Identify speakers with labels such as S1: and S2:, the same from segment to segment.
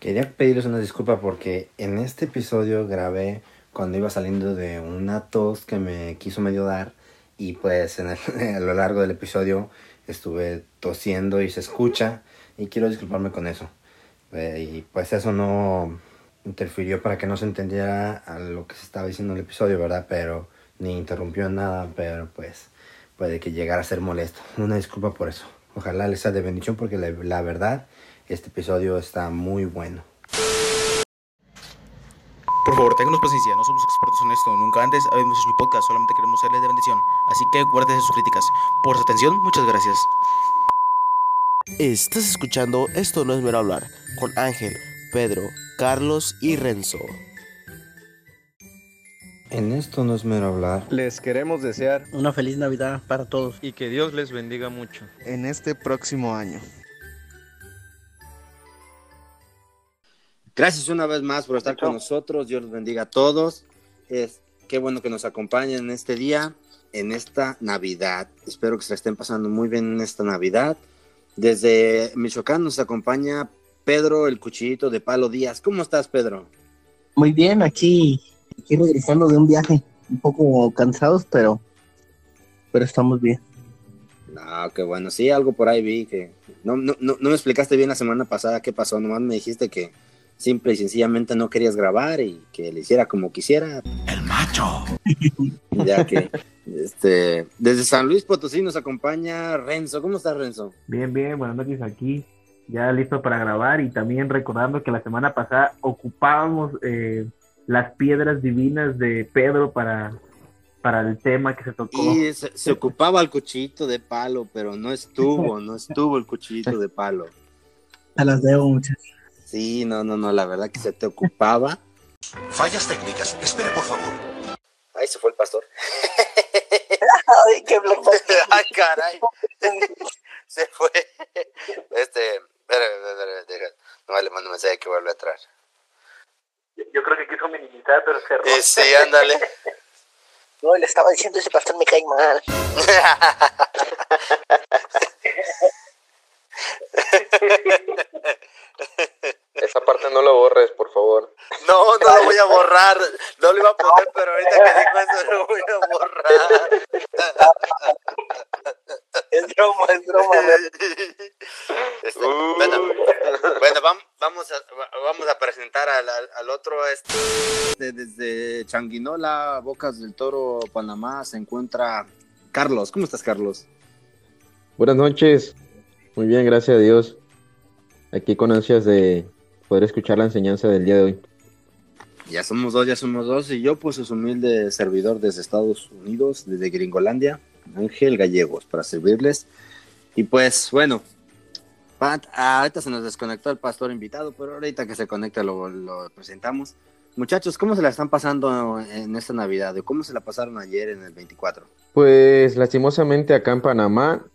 S1: Quería pedirles una disculpa porque en este episodio grabé cuando iba saliendo de una tos que me quiso medio dar y pues en a lo largo del episodio estuve tosiendo y se escucha y quiero disculparme con eso. Eh, y pues eso no interfirió para que no se entendiera a lo que se estaba diciendo en el episodio, ¿verdad? Pero ni interrumpió nada, pero pues puede que llegara a ser molesto. Una disculpa por eso. Ojalá les sea de bendición porque la verdad, este episodio está muy bueno.
S2: Por favor, ténganos paciencia, no somos expertos en esto, nunca antes habíamos hecho un podcast, solamente queremos serles de bendición. Así que guárdese sus críticas. Por su atención, muchas gracias.
S3: Estás escuchando Esto no es mero hablar con Ángel, Pedro, Carlos y Renzo.
S1: En esto no es mero hablar.
S4: Les queremos desear
S5: una feliz Navidad para todos
S4: y que Dios les bendiga mucho
S6: en este próximo año.
S1: Gracias una vez más por estar con nosotros. Dios los bendiga a todos. Es qué bueno que nos acompañen en este día, en esta Navidad. Espero que se la estén pasando muy bien en esta Navidad. Desde Michoacán nos acompaña Pedro el Cuchillito de Palo Díaz. ¿Cómo estás, Pedro?
S5: Muy bien, aquí, aquí regresando de un viaje, un poco cansados, pero, pero estamos bien.
S1: No, qué bueno. Sí, algo por ahí vi que no, no, no, no me explicaste bien la semana pasada qué pasó. Nomás me dijiste que simple y sencillamente no querías grabar y que le hiciera como quisiera.
S2: El macho.
S1: Ya que este, desde San Luis Potosí nos acompaña Renzo. ¿Cómo estás, Renzo?
S7: Bien, bien, buenas noches aquí. Ya listo para grabar y también recordando que la semana pasada ocupábamos eh, las piedras divinas de Pedro para, para el tema que se tocó.
S1: Y se, se ocupaba el cuchillito de palo, pero no estuvo, no estuvo el cuchillito de palo.
S5: A las debo muchas.
S1: Sí, no, no, no, la verdad que se te ocupaba.
S2: Fallas técnicas, espere por favor.
S1: Ahí se fue el pastor.
S5: Ay, qué
S1: Ay, caray. se fue. Este, espera, espera, espera, no le mando un mensaje que vuelve a entrar.
S7: Yo creo que quiso minimizar, pero cerró.
S1: Eh, sí, ándale.
S5: No, le estaba diciendo ese pastor me cae mal.
S4: Esa parte no lo borres, por favor.
S1: No, no lo voy a borrar. No lo iba a poner, pero ahorita que dijo eso lo voy a borrar.
S5: Es broma, es broma.
S1: Este, bueno, bueno, vam- vamos, a, vamos a presentar al, al- al otro. Este, desde Changuinola, Bocas del Toro, Panamá, se encuentra Carlos. ¿Cómo estás, Carlos?
S8: Buenas noches. Muy bien, gracias a Dios. Aquí con ansias de poder escuchar la enseñanza del día de hoy.
S1: Ya somos dos, ya somos dos. Y yo, pues, es humilde servidor desde Estados Unidos, desde Gringolandia, Ángel Gallegos, para servirles. Y pues, bueno, Pat, ah, ahorita se nos desconectó el pastor invitado, pero ahorita que se conecte lo, lo presentamos. Muchachos, ¿cómo se la están pasando en esta Navidad? ¿O ¿Cómo se la pasaron ayer en el 24?
S8: Pues lastimosamente acá en Panamá,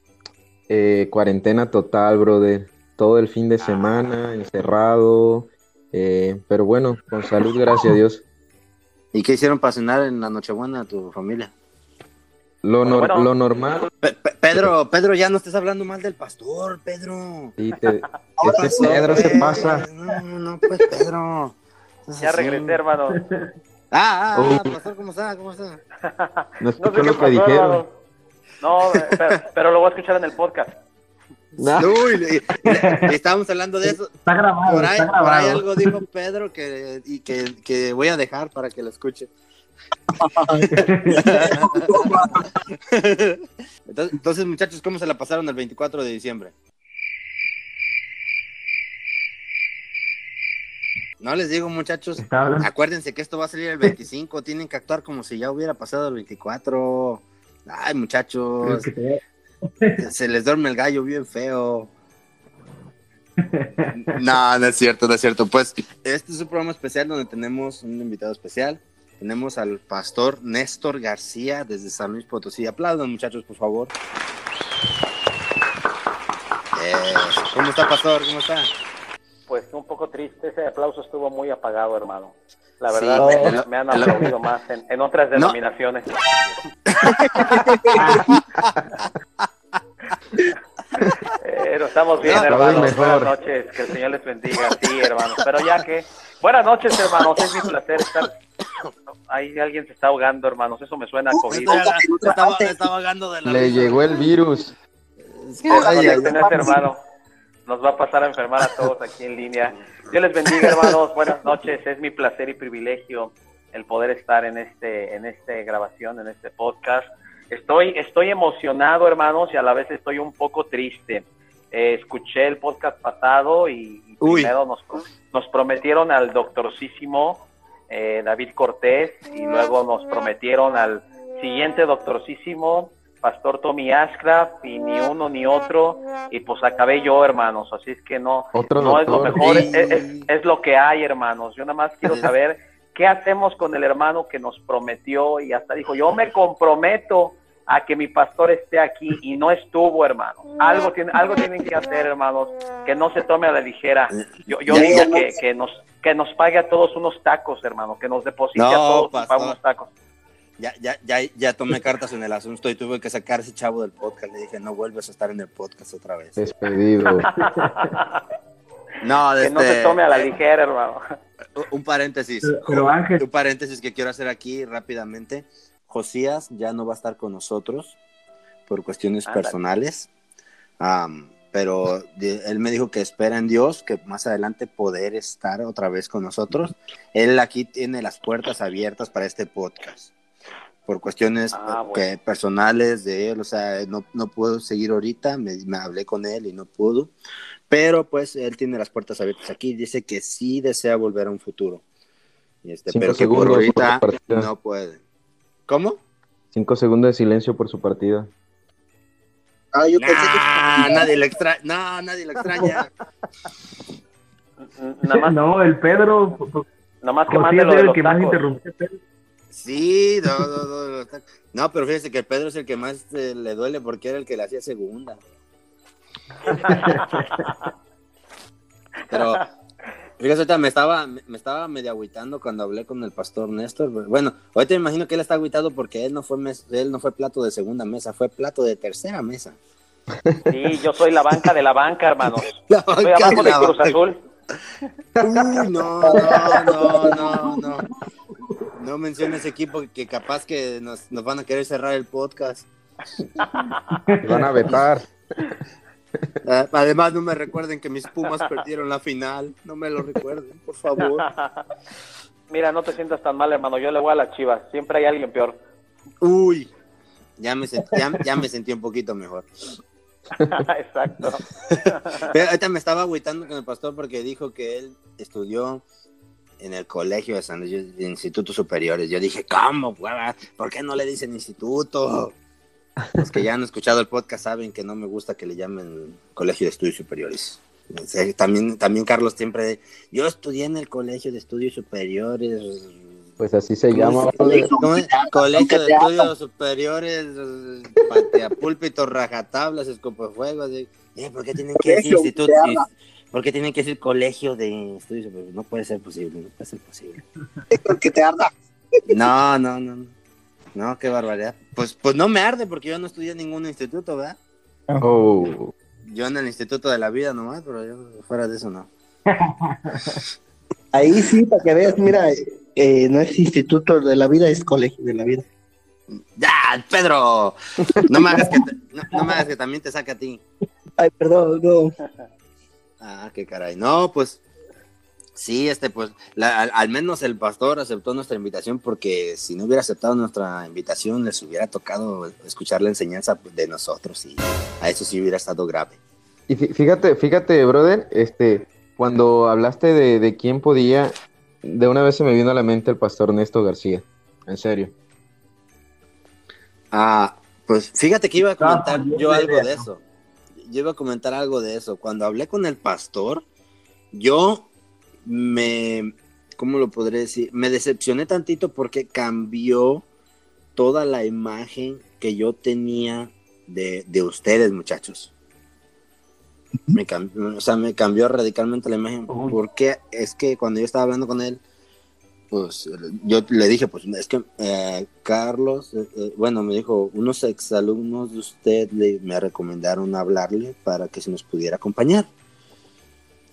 S8: eh, cuarentena total, brother. Todo el fin de semana, encerrado. eh, pero bueno, con salud, gracias a Dios.
S1: ¿Y qué hicieron para cenar en la Nochebuena a tu familia?
S8: Lo,
S7: Bueno,
S8: nor-
S7: bueno.
S8: lo normal.
S1: Pe- Pe- Pedro, Pedro, ya no estés hablando mal del pastor, Pedro.
S8: Sí, te-
S1: ¿Qué
S8: ese Pedro se pasa.
S1: No, no, pues Pedro.
S7: Ya regresé, hermano.
S1: Ah, ah, ah, pastor, ¿cómo está? ¿Cómo está?
S8: No
S7: No sé
S8: escuchó
S7: qué
S8: lo que
S7: pasó,
S8: dijeron.
S7: hermano. No, pero, pero lo voy a escuchar en el podcast.
S1: Uy, le- le- le estábamos hablando de eso.
S7: Está grabado,
S1: Por ahí,
S7: está
S1: por ahí
S7: grabado.
S1: algo dijo Pedro que, y que, que voy a dejar para que lo escuche. Entonces, entonces, muchachos, ¿cómo se la pasaron el 24 de diciembre? No les digo, muchachos, acuérdense que esto va a salir el 25, tienen que actuar como si ya hubiera pasado el 24. Ay, muchachos,
S7: que te-
S1: se les duerme el gallo bien feo. No, no es cierto, no es cierto. Pues este es un programa especial donde tenemos un invitado especial. Tenemos al pastor Néstor García desde San Luis Potosí. Aplaudan, muchachos, por favor. Eh, ¿Cómo está, pastor? ¿Cómo está?
S7: Pues un poco triste, ese aplauso estuvo muy apagado, hermano. La
S1: Sí,
S7: verdad, me- han aplaudido más en, en otras
S1: No.
S7: denominaciones.
S9: Pero estamos bien,
S8: vez
S9: hermanos. Buenas noches. Que el Señor les bendiga. Sí, hermanos. Pero ya que. Buenas noches, hermanos. Es mi placer estar. Ahí alguien se está ahogando, hermanos. Eso me suena a COVID.
S2: Se estaba, se estaba ahogando de la
S8: Le llegó el virus.
S1: Ay, ay,
S9: Conecten a este hermano. Nos va a pasar a enfermar a todos aquí en línea. Dios les bendiga, hermanos. Buenas noches. Es mi placer y privilegio el poder estar en este, en este grabación, en este podcast. Estoy, estoy emocionado, hermanos, y a la vez estoy un poco triste. Eh, escuché el podcast pasado y, y primero nos, nos prometieron al doctorcísimo eh, David Cortés y luego nos prometieron al siguiente doctorcísimo Pastor Tommy Ashcraft y ni uno ni otro y pues acabé yo hermanos así es que no
S8: Otro
S9: no es lo mejor
S1: Sí.
S9: es, es- es lo que hay hermanos. Yo nada más quiero saber qué hacemos con el hermano que nos prometió y hasta dijo yo me comprometo a que mi pastor esté aquí y no estuvo hermano. Algo tiene algo tienen que hacer hermanos que no se tome a la ligera. Yo, yo
S1: Ya,
S9: digo
S1: ya no-
S9: que, que nos que nos pague a todos unos tacos hermano que nos deposite
S1: No,
S9: a todos para unos tacos
S1: Ya, ya, ya, ya tomé cartas en el asunto y tuve que sacar a ese chavo del podcast. Le dije, no vuelves a estar en el podcast otra vez.
S8: Despedido.
S1: No,
S9: que no
S1: este,
S9: se tome a la ligera hermano
S1: Un paréntesis.
S7: Pero Ángel,
S1: Un paréntesis que quiero hacer aquí rápidamente. Josías ya no va a estar con nosotros por cuestiones
S9: Ándale.
S1: personales. Am, pero de- él me dijo que espera en Dios que más adelante poder estar otra vez con nosotros. Él aquí tiene las puertas abiertas para este podcast. Por cuestiones
S9: Ah, bueno.
S1: que, personales de él, o sea, no, no puedo seguir ahorita, me, me hablé con él y no pudo. Pero pues él tiene las puertas abiertas aquí. Dice que sí desea volver a un futuro. Y este,
S8: Cinco
S1: pero que por
S8: segundos por
S1: ahorita no puede. ¿Cómo?
S8: Cinco segundos de silencio por su partida.
S5: Ah, yo pensé que.
S1: Nadie lo extraña. No, nadie lo extraña.
S9: nada más
S7: no, el Pedro,
S9: nada más que mande lo de
S7: el
S9: los
S7: que más
S9: tacos
S7: interrumpió. Pedro.
S1: Sí, no, no, no, no, pero fíjese que Pedro es el que más eh, le duele porque era el que le hacía segunda. Pero, fíjese, ahorita me estaba, me estaba medio agüitando cuando hablé con el pastor Néstor. Bueno, ahorita me imagino que él está agüitado porque él no fue mes- él no fue plato de segunda mesa, fue plato de tercera mesa.
S9: sí yo soy la banca de la banca hermano
S1: La banca
S9: abajo
S1: de
S9: de
S1: la
S9: Cruz. Azul
S1: Uy, no, no, no, no, no. No mencione ese equipo que capaz que nos, nos van a querer cerrar el podcast.
S8: Te van a vetar.
S1: Ah, Además, no me recuerden que mis Pumas perdieron la final. No me lo recuerden, por favor.
S9: mira no te sientas tan mal hermano yo le voy a las chivas siempre hay alguien peor
S1: Uy, ya me, sent- ya, ya me sentí un poquito mejor.
S9: exacto
S1: Pero ahorita me estaba agüitando con el pastor porque dijo que él estudió en el colegio de San Luis, de institutos superiores. Yo dije, ¿cómo? hueva? ¿Por qué no le dicen instituto? Los que ya han escuchado el podcast saben que no me gusta que le llamen colegio de estudios superiores. También, también Carlos siempre, yo estudié en el colegio de estudios superiores.
S8: Pues así se
S1: ¿Cómo
S8: llama.
S1: Colegio de estudios superiores, patea púlpito, rajatablas, escopefuegos. eh. ¿Por qué tienen que decir
S5: Colegio
S1: instituto?
S5: de armas.
S1: ¿Por qué tienen que decir colegio de estudios superiores? No puede ser posible, no puede ser posible.
S5: que te arda.
S1: No, no, no. no. No, qué barbaridad. Pues, pues no me arde porque yo no estudié en ningún instituto, ¿verdad?
S8: Oh,
S1: Yo en el Instituto de la Vida nomás, pero yo fuera de eso no.
S5: Ahí sí, para que veas, mira, eh, no es instituto de la vida, es colegio de la vida.
S1: ¡Ya, Pedro! No me hagas que, te- no, no me hagas que también te saque a ti.
S5: Ay, perdón, no.
S1: Ah, qué caray. No, pues sí, este, pues la- al, al menos el pastor aceptó nuestra invitación porque si no hubiera aceptado nuestra invitación les hubiera tocado escuchar la enseñanza de nosotros y a eso sí hubiera estado grave.
S8: Y fí- fíjate, fíjate, brother, este, cuando hablaste de, de quién podía, de una vez se me vino a la mente el pastor Néstor García. En serio.
S1: Ah, pues fíjate que iba a comentar yo
S7: de
S1: algo de
S7: eso.
S1: eso. Yo iba a comentar algo de eso. Cuando hablé con el pastor, yo me, ¿cómo lo podré decir? Me decepcioné tantito porque cambió toda la imagen que yo tenía de, de ustedes, muchachos. Me cambió, o sea, me cambió radicalmente la imagen. Porque es que cuando yo estaba hablando con él, pues yo le dije, pues es que eh, Carlos, eh, eh, bueno, me dijo, unos exalumnos de usted le, me recomendaron hablarle para que se nos pudiera acompañar.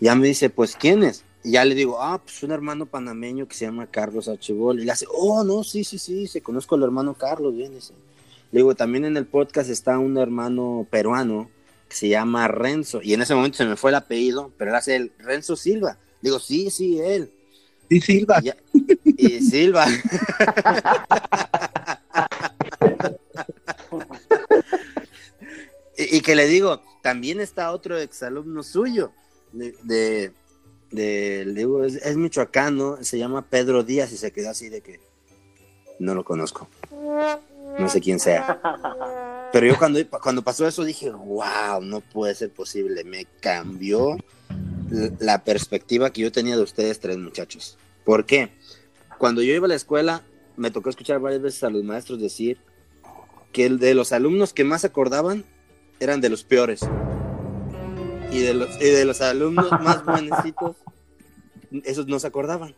S1: Ya me dice, pues ¿quién es? Y ya le digo, ah, pues un hermano panameño que se llama Carlos Archibol. Y le hace, oh, no, sí, sí, sí, se conozco al hermano Carlos, bien, dice. Le digo, también en el podcast está un hermano peruano que se llama Renzo. Y en ese momento se me fue el apellido, pero él hace el Renzo Silva. Digo, sí, sí, él.
S5: Sí, Silva.
S1: Y, ya- y Silva. y, y que le digo, también está otro exalumno suyo, de, de, de- le digo, es, es michoacano, se llama Pedro Díaz y se quedó así de que no lo conozco, no sé quién sea. Pero yo cuando, cuando pasó eso dije, wow, no puede ser posible, me cambió la perspectiva que yo tenía de ustedes tres muchachos. ¿Por qué? Cuando yo iba a la escuela, me tocó escuchar varias veces a los maestros decir que el de los alumnos que más se acordaban eran de los peores. Y de los, y de los alumnos más buenecitos, esos no se acordaban.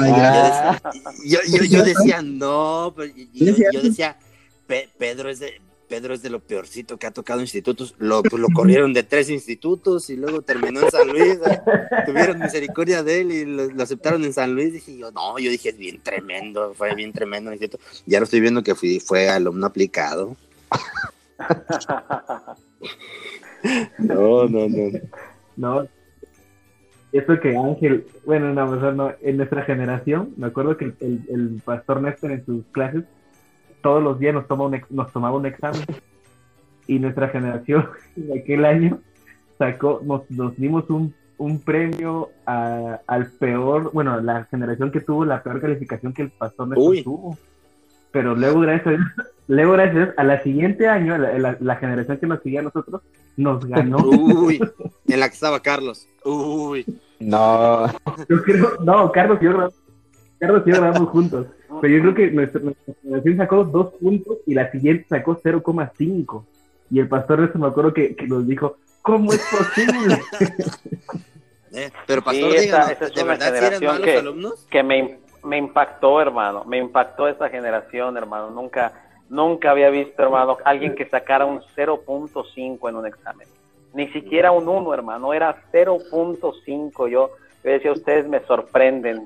S5: Ah, ya.
S1: Yo, yo, yo decía, no, pero yo, yo decía, "Pe- Pedro es de Pedro es de lo peorcito que ha tocado institutos. Lo, pues, lo corrieron de tres institutos y luego terminó en San Luis. ¿eh? Tuvieron misericordia de él y lo, lo aceptaron en San Luis. Dije yo, no, yo dije, es bien tremendo, fue bien tremendo el instituto. Ya lo estoy viendo que fui, fue alumno aplicado. No, no, no.
S7: No. Eso que Ángel, bueno, no, mejor no, en nuestra generación, me acuerdo que el, el pastor Néstor en sus clases todos los días nos, toma un ex- nos tomaba un examen y nuestra generación en aquel año sacó, nos, nos dimos un, un premio a- al peor, bueno, la generación que tuvo la peor calificación que el pastor Néstor
S1: Uy.
S7: tuvo. Pero luego, gracias a Dios, luego, gracias a Dios, a la siguiente año, la, la- la generación que nos seguía a nosotros, nos ganó.
S1: Uy, en la que estaba Carlos. Uy.
S8: No,
S7: Yo creo, no, Carlos y yo grabamos, Carlos y yo grabamos juntos. Pero yo creo que nuestra, nuestra generación sacó dos puntos y la siguiente sacó 0,5. Y el pastor eso me acuerdo que, que nos dijo, ¿cómo es posible?
S1: Eh, pero pastor,
S9: Sí, esa- es
S1: ¿de si eran
S9: generación
S1: malos
S9: que-
S1: alumnos?
S9: que me, me impactó, hermano. Me impactó esa generación, hermano. Nunca, nunca había visto, hermano, alguien que sacara un 0.5 en un examen. Ni siquiera un 1, hermano. Era 0.5. Yo, yo decía, ustedes me sorprenden.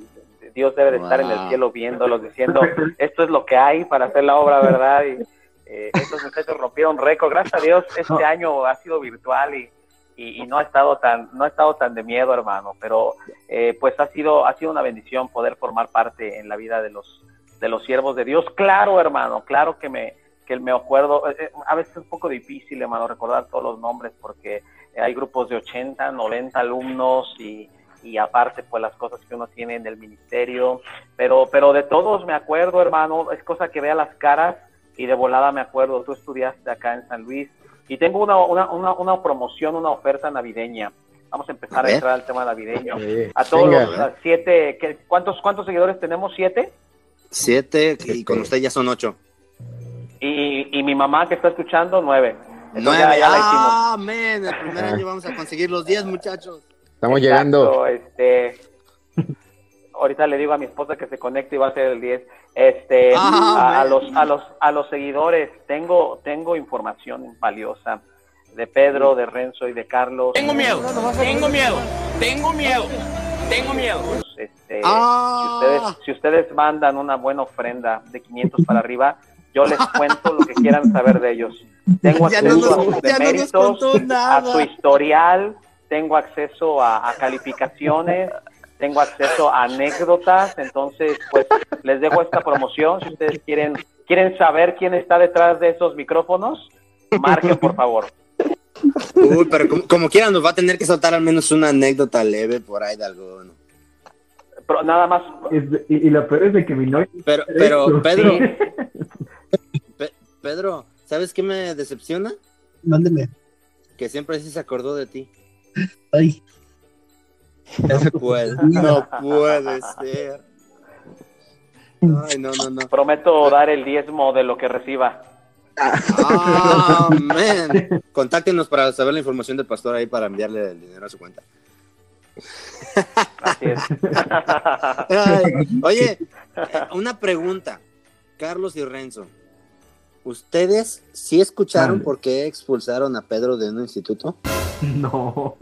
S9: Dios debe de estar en el cielo viéndolos, diciendo, esto es lo que hay para hacer la obra, ¿verdad? Y eh, estos muchachos rompieron récord. Gracias a Dios, este año ha sido virtual y, y, y no ha estado tan, no ha estado tan de miedo, hermano. Pero eh, pues ha sido, ha sido una bendición poder formar parte en la vida de los, de los siervos de Dios. Claro, hermano, claro que me, que me acuerdo, eh, eh, a veces es un poco difícil, hermano, recordar todos los nombres porque hay grupos de 80, 90 alumnos y, y aparte pues las cosas que uno tiene en el ministerio, pero, pero de todos me acuerdo, hermano, es cosa que vea las caras y de volada me acuerdo, tú estudiaste acá en San Luis y tengo una, una, una, una promoción, una oferta navideña. Vamos a empezar
S1: A
S9: entrar al tema navideño.
S8: Sí,
S9: A todos
S8: venga.
S9: los a siete, ¿qué- ¿cuántos, ¿cuántos seguidores tenemos? ¿Siete?
S1: Siete y con usted ya son ocho.
S9: Y, y mi mamá que está escuchando, nueve. Entonces
S1: Nueve.
S9: ya, ya la hicimos.
S1: Ah, men, el primer año vamos a conseguir los diez, muchachos.
S8: Estamos
S9: Exacto,
S8: llegando.
S9: Este, ahorita le digo a mi esposa que se conecte y va a ser el 10. Este,
S1: Ah,
S9: a, los a los a los seguidores tengo tengo información valiosa de Pedro, de Renzo y de Carlos.
S2: Tengo miedo, tengo miedo, tengo miedo, tengo miedo.
S9: Este,
S1: Ah.
S9: si ustedes si ustedes mandan una buena ofrenda de 500 para arriba, yo les cuento lo que quieran saber de ellos. Tengo
S1: Ya
S9: acceso
S1: no nos-
S9: a sus
S1: ya no nos
S9: deméritos, a su historial, tengo acceso a, a calificaciones, tengo acceso a anécdotas, entonces pues les dejo esta promoción si ustedes quieren quieren saber quién está detrás de esos micrófonos, marquen por favor.
S1: Uy, pero como, como quiera nos va a tener que soltar al menos una anécdota leve por ahí de alguno.
S9: Pero nada más
S7: y, y lo peor es de que mi novia...
S1: Pero, pero, Pedro,
S9: Sí.
S1: Pe- Pedro, ¿sabes qué me decepciona?
S5: Mándeme.
S1: Que siempre sí se acordó de ti.
S5: Ay.
S1: No puede, no puede ser. Ay, no, no, no.
S9: prometo dar el diezmo de lo que reciba.
S1: Ah, man. Contáctenos para saber la información del pastor ahí para enviarle el dinero a su cuenta.
S9: Así es.
S1: Ay, oye, una pregunta. Carlos y Renzo. ¿Ustedes sí escucharon
S7: Mande.
S1: por qué expulsaron a Pedro de un instituto?
S7: No.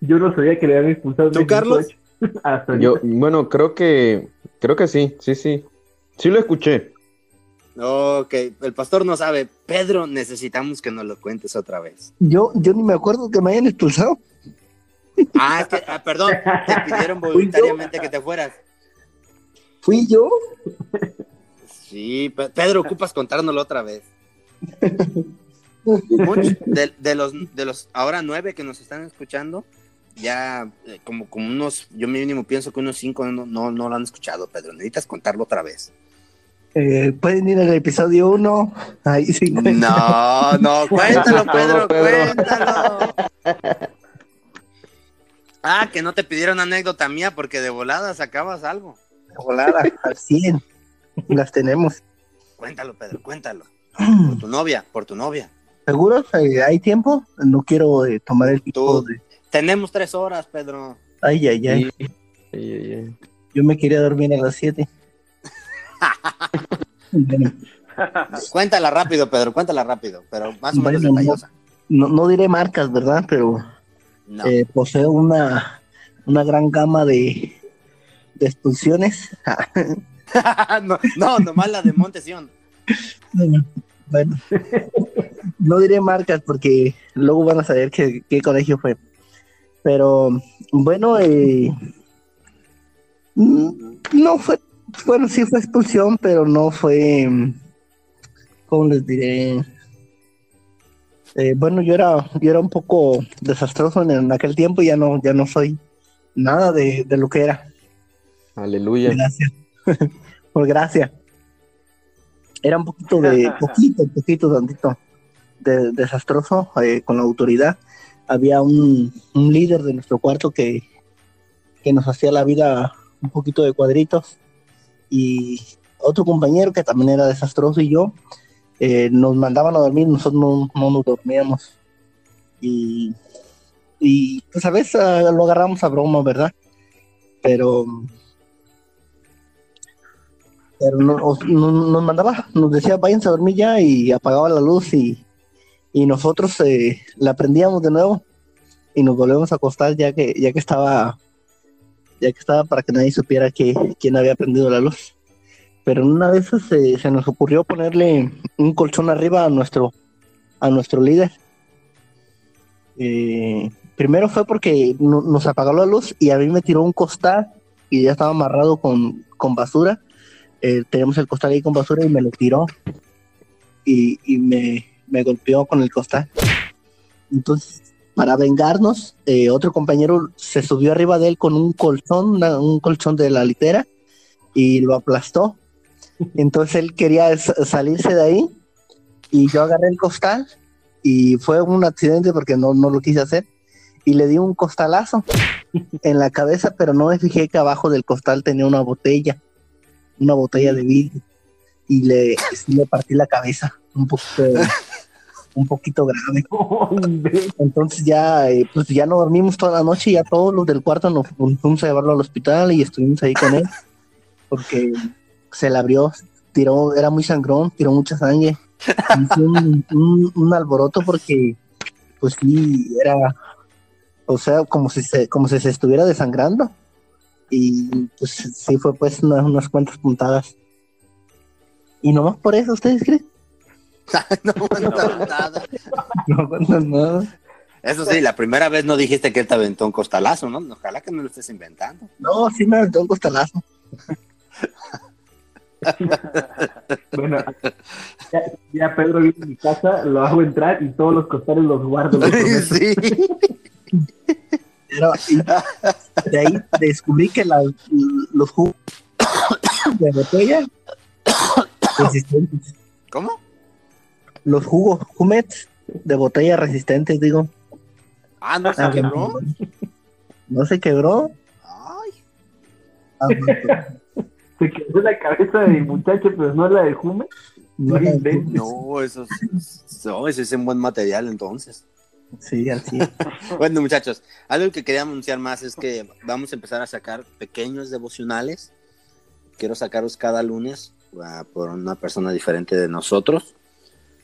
S7: Yo no sabía que le habían expulsado.
S1: ¿Tú, Carlos?
S7: 18. Hasta
S8: Yo, bueno, creo que, creo que sí, sí, sí. Sí lo escuché.
S1: Ok, el pastor no sabe. Pedro, necesitamos que nos lo cuentes otra vez.
S5: Yo, yo ni me acuerdo que me hayan expulsado.
S1: Ah, es que, ah, perdón, te pidieron voluntariamente que te fueras.
S5: Fui yo.
S1: Sí, Pe- Pedro, ocupas contárnoslo otra vez. Muchos de, de los, de los ahora nueve que nos están escuchando, ya eh, como, como unos, yo mínimo pienso que unos cinco no, no, no lo han escuchado, Pedro. Necesitas contarlo otra vez.
S5: Eh, Pueden ir al episodio 1. Ahí sí.
S1: No, no, cuéntalo, Pedro,
S8: Pedro.
S1: cuéntalo. Ah, que no te pidieron anécdota mía porque de volada sacabas algo.
S5: Volada, al 100. Las tenemos.
S1: Cuéntalo, Pedro, cuéntalo. Por tu novia, por tu novia.
S5: ¿Seguros? Eh, ¿Hay tiempo? No quiero eh, tomar el tiempo de...
S1: Tenemos tres horas, Pedro.
S5: Ay, ay, ay.
S8: Sí. Ay, ay, ay.
S5: Yo me quería dormir a las 7. Bueno,
S1: Cuéntala rápido, Pedro, cuéntala rápido, pero más o menos
S5: Bueno, no.
S1: detallosa.
S5: no, no diré marcas, ¿verdad? Pero
S1: No.
S5: eh, poseo una, una gran gama de, de expulsiones.
S1: no, no, nomás la de Montesión.
S5: bueno, no diré marcas porque luego van a saber qué, qué colegio fue. Pero bueno, eh, no fue, bueno, sí fue expulsión, pero no fue, ¿cómo les diré? Eh, bueno, yo era, yo era un poco desastroso en, en aquel tiempo y ya no, ya no soy nada de, de lo que era.
S8: Aleluya.
S5: Gracias. Por gracia. Era un poquito de, poquito, poquito, tantito, de, desastroso eh, con la autoridad. Había un, un líder de nuestro cuarto que, que nos hacía la vida un poquito de cuadritos y otro compañero que también era desastroso y yo eh, nos mandaban a dormir, nosotros no, no nos dormíamos y, y pues a veces ah, lo agarramos a broma, ¿verdad? Pero pero no- os- no- nos mandaba, nos decía váyanse a dormir ya y apagaba la luz y, y nosotros eh, la prendíamos de nuevo y nos volvemos a acostar ya que ya que estaba ya que estaba para que nadie supiera que quién había prendido la luz. Pero en una de esas eh, se nos ocurrió ponerle un colchón arriba a nuestro a nuestro líder. Eh, primero fue porque no- nos apagó la luz y a mí me tiró un costal y ya estaba amarrado con, con basura eh, el costal ahí con basura y me lo tiró y, me, golpeó con el costal. Entonces, para vengarnos, eh, otro compañero se subió arriba de él con un colchón, un colchón de la litera y lo aplastó. Entonces él quería salirse de ahí y yo agarré el costal y fue un accidente porque no, no lo quise hacer y le di un costalazo en la cabeza, pero no me fijé que abajo del costal tenía una botella una botella de vidrio y le, sí le partí la cabeza un poquito un poquito grave. Entonces ya eh, pues ya no dormimos toda la noche y ya todos los del cuarto nos fuimos a llevarlo al hospital y estuvimos ahí con él porque se le abrió tiró era muy sangrón tiró mucha sangre. Hizo un, un- un alboroto porque pues sí era o sea como si se como si se estuviera desangrando y pues sí fue pues unas, unas cuantas puntadas. Y nomás por eso, ¿ustedes creen?
S1: no aguantas nada.
S5: No aguantan nada.
S1: Eso sí, la primera vez no dijiste que él te aventó un costalazo, ¿no? Ojalá que no lo estés inventando.
S5: No, sí me aventó un costalazo.
S7: Bueno, ya, ya Pedro viene a mi casa, lo hago entrar y todos los costales los guardo. los
S1: sí.
S5: Pero, y de ahí descubrí que la- los jugos de botella resistentes.
S1: ¿Cómo?
S5: Los jugos Jumex de botella resistentes, digo.
S1: Ah, no se quebró.
S5: No se quebró.
S1: Ay,
S5: Aguantó.
S7: Se quedó la cabeza del muchacho, pero no la de Jume.
S5: No,
S7: inventes.
S1: no, eso es, no, ese es un buen material entonces.
S5: Sí, así.
S1: Bueno, muchachos, algo que quería anunciar más es que vamos a empezar a sacar pequeños devocionales. Quiero sacarlos cada lunes uh, por una persona diferente de nosotros.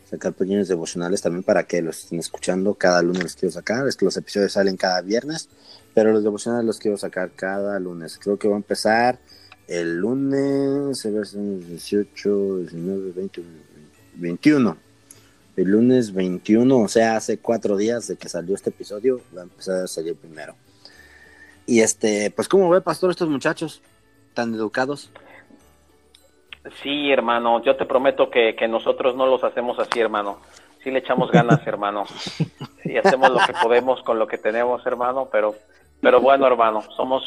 S1: Sacar pequeños devocionales también para que los estén escuchando. Cada lunes los quiero sacar. Es que los episodios salen cada viernes, pero los devocionales los quiero sacar cada lunes. Creo que va a empezar el lunes, son 18, 19, 20, 21. El lunes 21, o sea, hace cuatro días de que salió este episodio, va a empezar a salir primero. Y este, pues, ¿cómo ve, pastor, estos muchachos tan educados?
S9: Sí, hermano, yo te prometo que, que nosotros no los hacemos así, hermano. Sí le echamos ganas, hermano. Sí hacemos lo que podemos con lo que tenemos, hermano, pero, pero bueno, hermano, somos,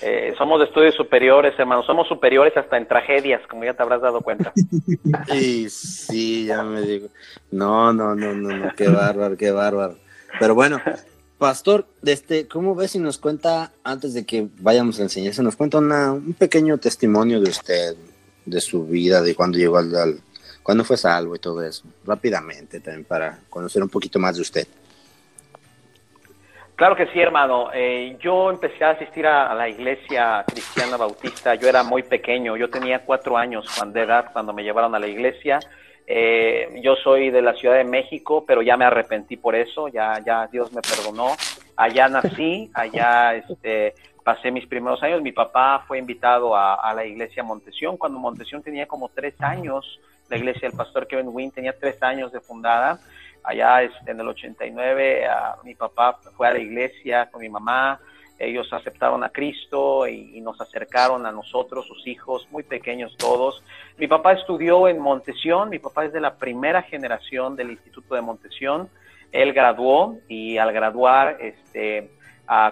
S9: eh, somos de estudios superiores, hermano. Somos superiores hasta en tragedias, como ya te habrás dado cuenta.
S1: Y sí, ya me digo. No, no, no, no, no, qué bárbaro, qué bárbaro. Pero bueno, pastor, este, ¿cómo ves si nos cuenta, antes de que vayamos a enseñar, se nos cuenta una, un pequeño testimonio de usted, de su vida, de cuando llegó al cuando fue salvo y todo eso? Rápidamente, también para conocer un poquito más de usted.
S9: Claro que sí, hermano. Eh, yo empecé a asistir a, la iglesia cristiana bautista. Yo era muy pequeño. Yo tenía cuatro años cuando, edad cuando me llevaron a la iglesia. Eh, yo soy de la Ciudad de México, pero ya me arrepentí por eso. Ya, ya Dios me perdonó. Allá nací, allá este, pasé mis primeros años. Mi papá fue invitado a, la iglesia Montesión cuando Montesión tenía como tres años. La iglesia del pastor Kevin Wynn tenía tres años de fundada allá en el 89 uh, mi papá fue a la iglesia con mi mamá, ellos aceptaron a Cristo y, nos acercaron a nosotros, sus hijos, muy pequeños todos. Mi papá estudió en Montesión, mi papá es de la primera generación del Instituto de Montesión, él graduó y al graduar este,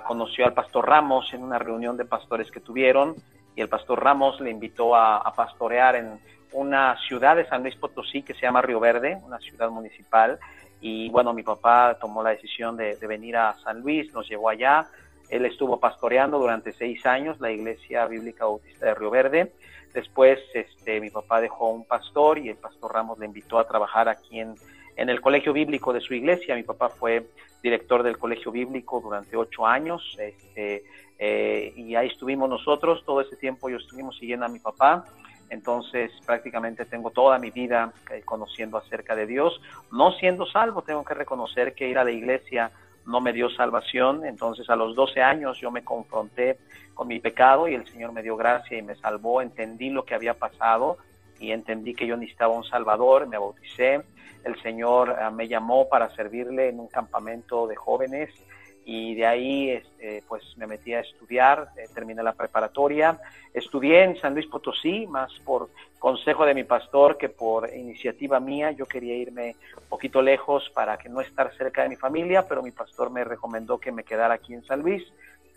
S9: conoció al pastor Ramos en una reunión de pastores que tuvieron. Y el pastor Ramos le invitó a, a pastorear en una ciudad de San Luis Potosí que se llama Río Verde, una ciudad municipal, y bueno, mi papá tomó la decisión de, venir a San Luis, nos llevó allá, él estuvo pastoreando durante seis años la Iglesia Bíblica Bautista de Río Verde, después este, mi papá dejó un pastor y el pastor Ramos le invitó a trabajar aquí en, en el colegio bíblico de su iglesia, mi papá fue director del colegio bíblico durante ocho años, este, eh, y ahí estuvimos nosotros, todo ese tiempo yo estuvimos siguiendo a mi papá, entonces prácticamente tengo toda mi vida eh, conociendo acerca de Dios, no siendo salvo, tengo que reconocer que ir a la iglesia no me dio salvación, entonces a los 12 años yo me confronté con mi pecado y el Señor me dio gracia y me salvó, entendí lo que había pasado y entendí que yo necesitaba un Salvador, me bauticé, el Señor uh, me llamó para servirle en un campamento de jóvenes y de ahí este, pues me metí a estudiar, eh, terminé la preparatoria, estudié en San Luis Potosí, más por consejo de mi pastor que por iniciativa mía, yo quería irme un poquito lejos para que no estar cerca de mi familia, pero mi pastor me recomendó que me quedara aquí en San Luis.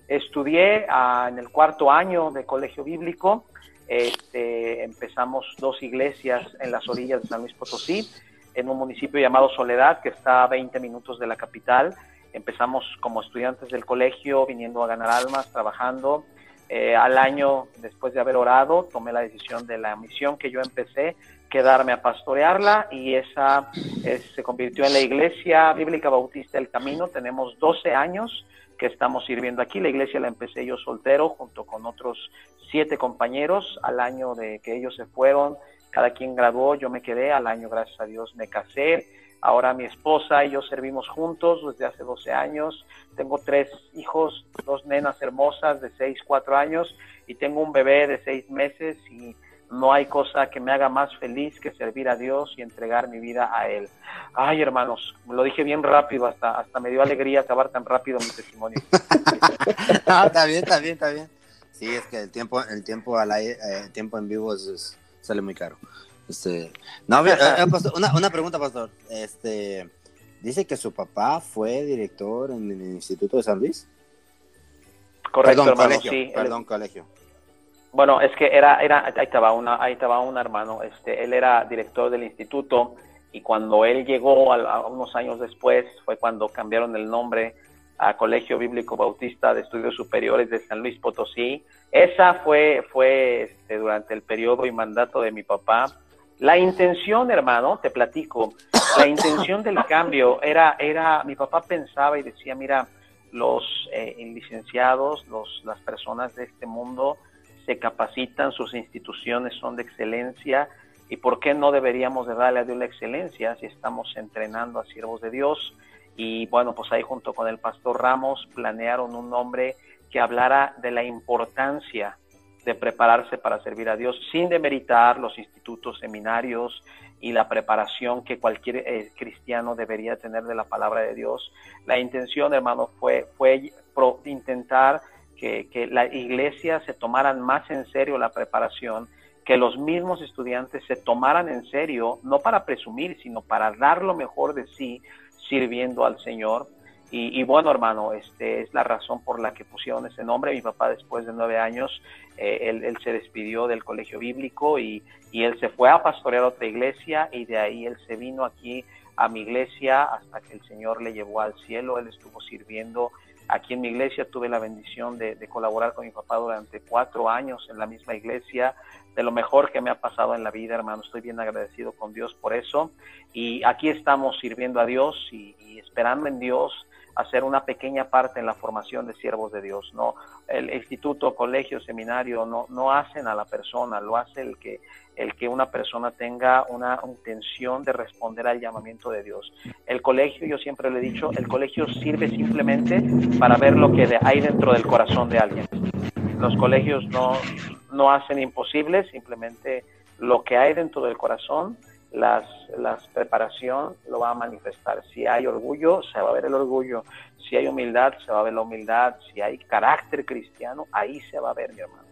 S9: Estudié uh, en el cuarto año de colegio bíblico, este, empezamos dos iglesias en las orillas de San Luis Potosí, en un municipio llamado Soledad, que está a 20 minutos de la capital, empezamos como estudiantes del colegio, viniendo a ganar almas, trabajando. Eh, al año, después de haber orado, tomé la decisión de la misión que yo empecé, quedarme a pastorearla y esa es, se convirtió en la Iglesia Bíblica Bautista del Camino. Tenemos 12 años que estamos sirviendo aquí. La iglesia la empecé yo soltero junto con otros siete compañeros. Al año de que ellos se fueron, cada quien graduó, yo me quedé. Al año, gracias a Dios, me casé Ahora mi esposa y yo servimos juntos desde hace 12 años. Tengo tres hijos, dos nenas hermosas de 6, 4 años y tengo un bebé de 6 meses y no hay cosa que me haga más feliz que servir a Dios y entregar mi vida a Él. Ay, hermanos, lo dije bien rápido, hasta, hasta me dio alegría acabar tan rápido mi testimonio.
S1: está bien, está bien, está bien. Sí, es que el tiempo, el tiempo, al aire, eh, el tiempo en vivo es, sale muy caro. Este, no, eh, una, una, pregunta, pastor. Este, dice que su papá fue director en el Instituto de San Luis.
S9: Correcto,
S1: perdón,
S9: hermano,
S1: colegio,
S9: sí.
S1: Perdón,
S9: él,
S1: colegio.
S9: Bueno, es que era, era, ahí estaba una, ahí estaba un hermano, este, él era director del instituto y cuando él llegó a, a unos años después fue cuando cambiaron el nombre a Colegio Bíblico Bautista de Estudios Superiores de San Luis Potosí. Esa fue, fue este, durante el periodo y mandato de mi papá La intención, hermano, te platico, la intención del cambio era, era, mi papá pensaba y decía, mira, los eh, licenciados, los, las personas de este mundo se capacitan, sus instituciones son de excelencia, y por qué no deberíamos de darle a Dios la excelencia si estamos entrenando a siervos de Dios. Y bueno, pues ahí junto con el pastor Ramos planearon un nombre que hablara de la importancia de prepararse para servir a Dios sin demeritar los institutos, seminarios y la preparación que cualquier eh, cristiano debería tener de la palabra de Dios. La intención, hermano, fue, fue intentar que, que la iglesia se tomaran más en serio la preparación, que los mismos estudiantes se tomaran en serio, no para presumir, sino para dar lo mejor de sí sirviendo al Señor y, bueno, hermano, este es la razón por la que pusieron ese nombre. Mi papá después de nueve años, eh, él, se despidió del colegio bíblico y, y, él se fue a pastorear otra iglesia y de ahí él se vino aquí a mi iglesia hasta que el Señor le llevó al cielo. Él estuvo sirviendo aquí en mi iglesia. Tuve la bendición de, colaborar con mi papá durante cuatro años en la misma iglesia de lo mejor que me ha pasado en la vida, hermano. Estoy bien agradecido con Dios por eso. Y aquí estamos sirviendo a Dios y, y esperando en Dios hacer una pequeña parte en la formación de siervos de Dios. No, el instituto, colegio, seminario no, no hacen a la persona, lo hace el que el que una persona tenga una intención de responder al llamamiento de Dios. El colegio, yo siempre le he dicho, el colegio sirve simplemente para ver lo que hay dentro del corazón de alguien. Los colegios no, no hacen imposible, simplemente lo que hay dentro del corazón las, las preparación lo va a manifestar. Si hay orgullo, se va a ver el orgullo. Si hay humildad, se va a ver la humildad. Si hay carácter cristiano, ahí se va a ver, mi hermano.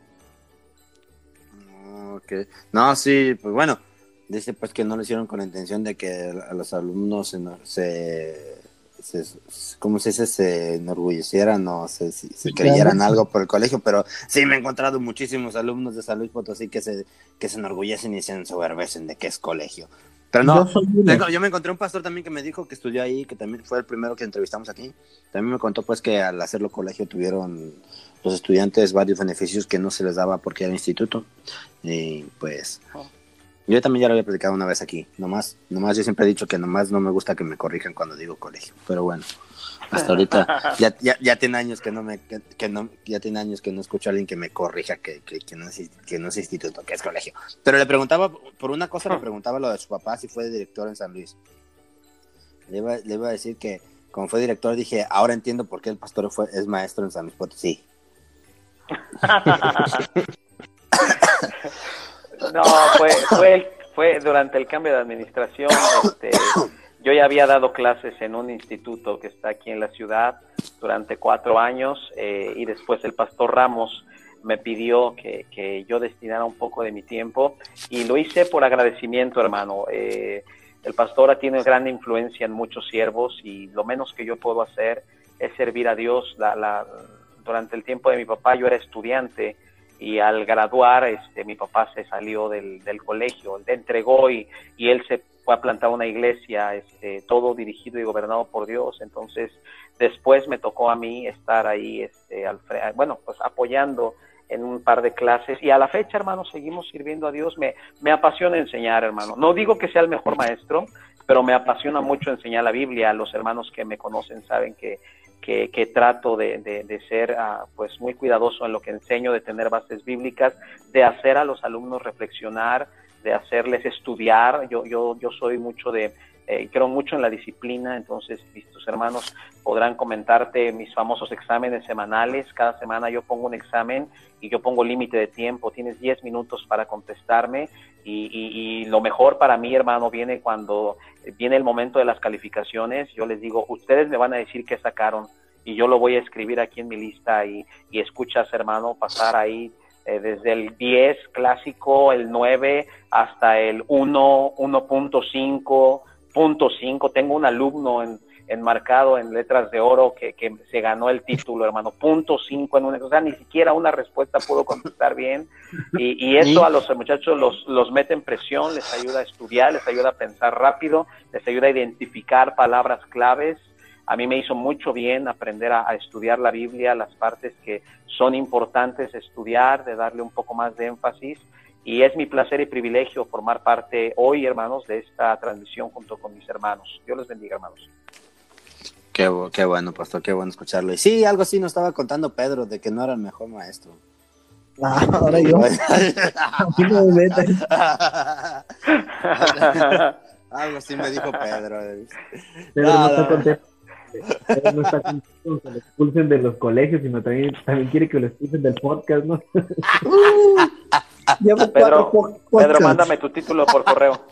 S1: Okay. No, sí, pues bueno, dice pues que no lo hicieron con la intención de que a los alumnos se, se se, ¿cómo se dice? Se enorgullecieran o se, se creyeran algo por el colegio, pero sí me he encontrado muchísimos alumnos de San Luis Potosí que se, que se enorgullecen y se ensoberbecen de que es colegio. Pero no, yo, me encontré un pastor también que me dijo que estudió ahí, que también fue el primero que entrevistamos aquí. También me contó pues que al hacerlo colegio tuvieron los estudiantes varios beneficios que no se les daba porque era instituto. Y pues oh. Yo también ya lo había platicado una vez aquí. Nomás, nomás yo siempre he dicho que nomás no me gusta que me corrijan cuando digo colegio. Pero bueno, hasta ahorita ya, ya, ya tiene años que no me, que, no, ya tiene años que no escucho a alguien que me corrija que, que, que, no es, que no es instituto, que es colegio. Pero le preguntaba, por una cosa le preguntaba lo de su papá si fue director en San Luis. Le iba, le iba a decir que como fue director dije, ahora entiendo por qué el pastor fue, es maestro en San Luis Potosí.
S9: No, fue, fue, fue durante el cambio de administración. Este, yo ya había dado clases en un instituto que está aquí en la ciudad durante cuatro años eh, y después el pastor Ramos me pidió que, yo destinara un poco de mi tiempo y lo hice por agradecimiento, hermano. Eh, el pastor tiene gran influencia en muchos siervos y lo menos que yo puedo hacer es servir a Dios. La, la, durante el tiempo de mi papá yo era estudiante y al graduar este mi papá se salió del, del colegio, le entregó y, y, él se fue a plantar una iglesia, este, todo dirigido y gobernado por Dios, entonces después me tocó a mí estar ahí, este, al, bueno, pues apoyando en un par de clases. Y a la fecha, hermano, seguimos sirviendo a Dios, me, me apasiona enseñar, hermano, no digo que sea el mejor maestro, pero me apasiona mucho enseñar la Biblia, los hermanos que me conocen saben que que, trato de, de, ser uh, pues muy cuidadoso en lo que enseño, de tener bases bíblicas, de hacer a los alumnos reflexionar, de hacerles estudiar. Yo, yo, yo soy mucho de, eh, creo mucho en la disciplina, entonces tus hermanos podrán comentarte mis famosos exámenes semanales. Cada semana yo pongo un examen y yo pongo límite de tiempo, tienes 10 minutos para contestarme y, y, y, lo mejor para mí, hermano, viene cuando viene el momento de las calificaciones. Yo les digo, ustedes me van a decir qué sacaron y yo lo voy a escribir aquí en mi lista y, y escuchas, hermano, pasar ahí eh, desde el 10 clásico, el 9 hasta el 1, 1.5, punto 5. Tengo un alumno en, enmarcado en letras de oro que, que se ganó el título, hermano. Punto 5 en una, o sea, ni siquiera una respuesta pudo contestar bien. Y, y eso a los muchachos los, los mete en presión, les ayuda a estudiar, les ayuda a pensar rápido, les ayuda a identificar palabras claves a mí me hizo mucho bien aprender a, estudiar la Biblia, las partes que son importantes estudiar, de darle un poco más de énfasis. Y es mi placer y privilegio formar parte hoy, hermanos, de esta transmisión junto con mis hermanos. Dios les bendiga, hermanos.
S1: Qué, qué bueno, pastor, qué bueno escucharlo. Y sí, algo así nos estaba contando Pedro, de que no era el mejor maestro.
S5: Ah, ahora yo.
S1: Algo así me dijo Pedro.
S7: Pedro no
S1: No,
S7: está contento. Pedro no está contento que lo expulsen de los colegios, sino también, también quiere que lo expulsen del podcast, ¿no?
S5: Llevo
S9: Pedro, Pedro, mándame tu título por correo.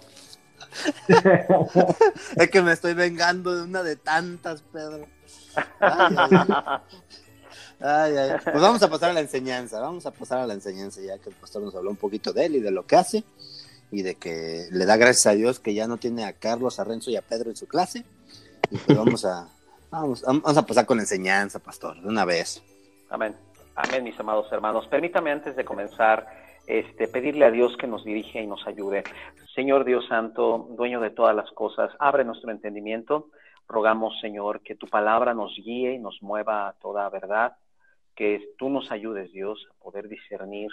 S1: Es que me estoy vengando de una de tantas, Pedro. Ay, ay, ay. Ay, ay. Pues vamos a pasar a la enseñanza, vamos a pasar a la enseñanza, ya que el pastor nos habló un poquito de él y de lo que hace, y de que le da gracias a Dios que ya no tiene a Carlos, a Renzo y a Pedro en su clase. Y pues vamos a, vamos, vamos a pasar con la enseñanza, pastor, de una vez.
S9: Amén. Amén, mis amados hermanos. Permítame antes de comenzar, este, pedirle a Dios que nos dirige y nos ayude. Señor Dios Santo, dueño de todas las cosas, abre nuestro entendimiento. Rogamos, Señor, que tu palabra nos guíe y nos mueva a toda verdad, que tú nos ayudes, Dios, a poder discernir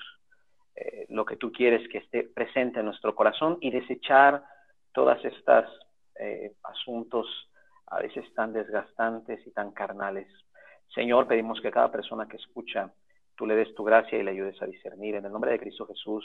S9: eh, lo que tú quieres que esté presente en nuestro corazón y desechar todas estas eh, asuntos a veces tan desgastantes y tan carnales. Señor, pedimos que cada persona que escucha, tú le des tu gracia y le ayudes a discernir. En el nombre de Cristo Jesús.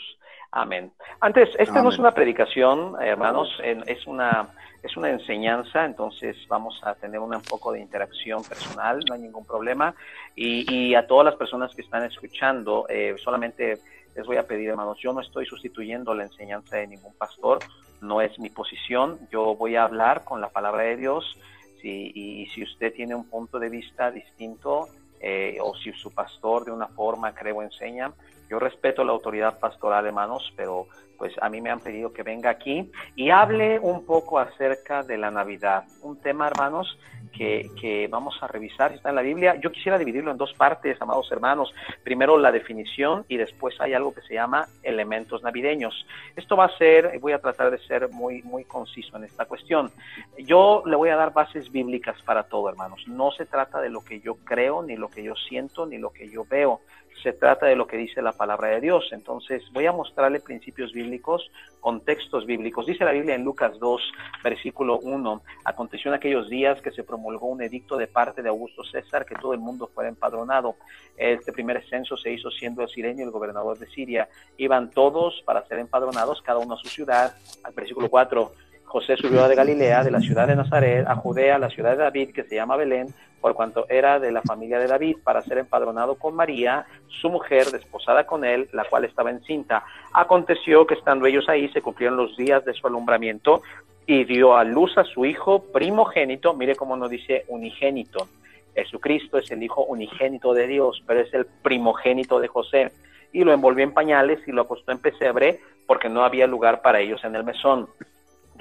S9: Amén. Antes, esta no es una predicación, eh, hermanos, es una, es una enseñanza, entonces vamos a tener un poco de interacción personal, no hay ningún problema. Y, y a todas las personas que están escuchando, eh, solamente les voy a pedir, hermanos, yo no estoy sustituyendo la enseñanza de ningún pastor, no es mi posición, yo voy a hablar con la palabra de Dios si, y, si usted tiene un punto de vista distinto eh, o si su pastor de una forma cree o enseña, yo respeto la autoridad pastoral, hermanos, pero pues a mí me han pedido que venga aquí y hable un poco acerca de la Navidad, un tema, hermanos, que, que vamos a revisar, está en la Biblia. Yo quisiera dividirlo en dos partes, amados hermanos. Primero la definición y después hay algo que se llama elementos navideños. Esto va a ser, voy a tratar de ser muy, muy conciso en esta cuestión. Yo le voy a dar bases bíblicas para todo, hermanos. No se trata de lo que yo creo, ni lo que yo siento, ni lo que yo veo. Se trata de lo que dice la palabra de Dios. Entonces voy a mostrarle principios bíblicos, contextos bíblicos. Dice la Biblia en Lucas 2, versículo 1. Aconteció en aquellos días que se promulgó un edicto de parte de Augusto César que todo el mundo fuera empadronado. Este primer censo se hizo siendo el sirenio el gobernador de Siria. Iban todos para ser empadronados, cada uno a su ciudad. Al versículo 4. José subió de Galilea, de la ciudad de Nazaret, a Judea, la ciudad de David, que se llama Belén, por cuanto era de la familia de David, para ser empadronado con María, su mujer, desposada con él, la cual estaba encinta. Aconteció que estando ellos ahí, se cumplieron los días de su alumbramiento y dio a luz a su hijo primogénito. Mire cómo nos dice unigénito. Jesucristo es el hijo unigénito de Dios, pero es el primogénito de José. Y lo envolvió en pañales y lo acostó en pesebre porque no había lugar para ellos en el mesón.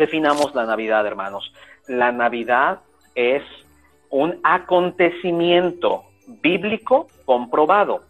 S9: Definamos la Navidad, hermanos. La Navidad es un acontecimiento bíblico comprobado.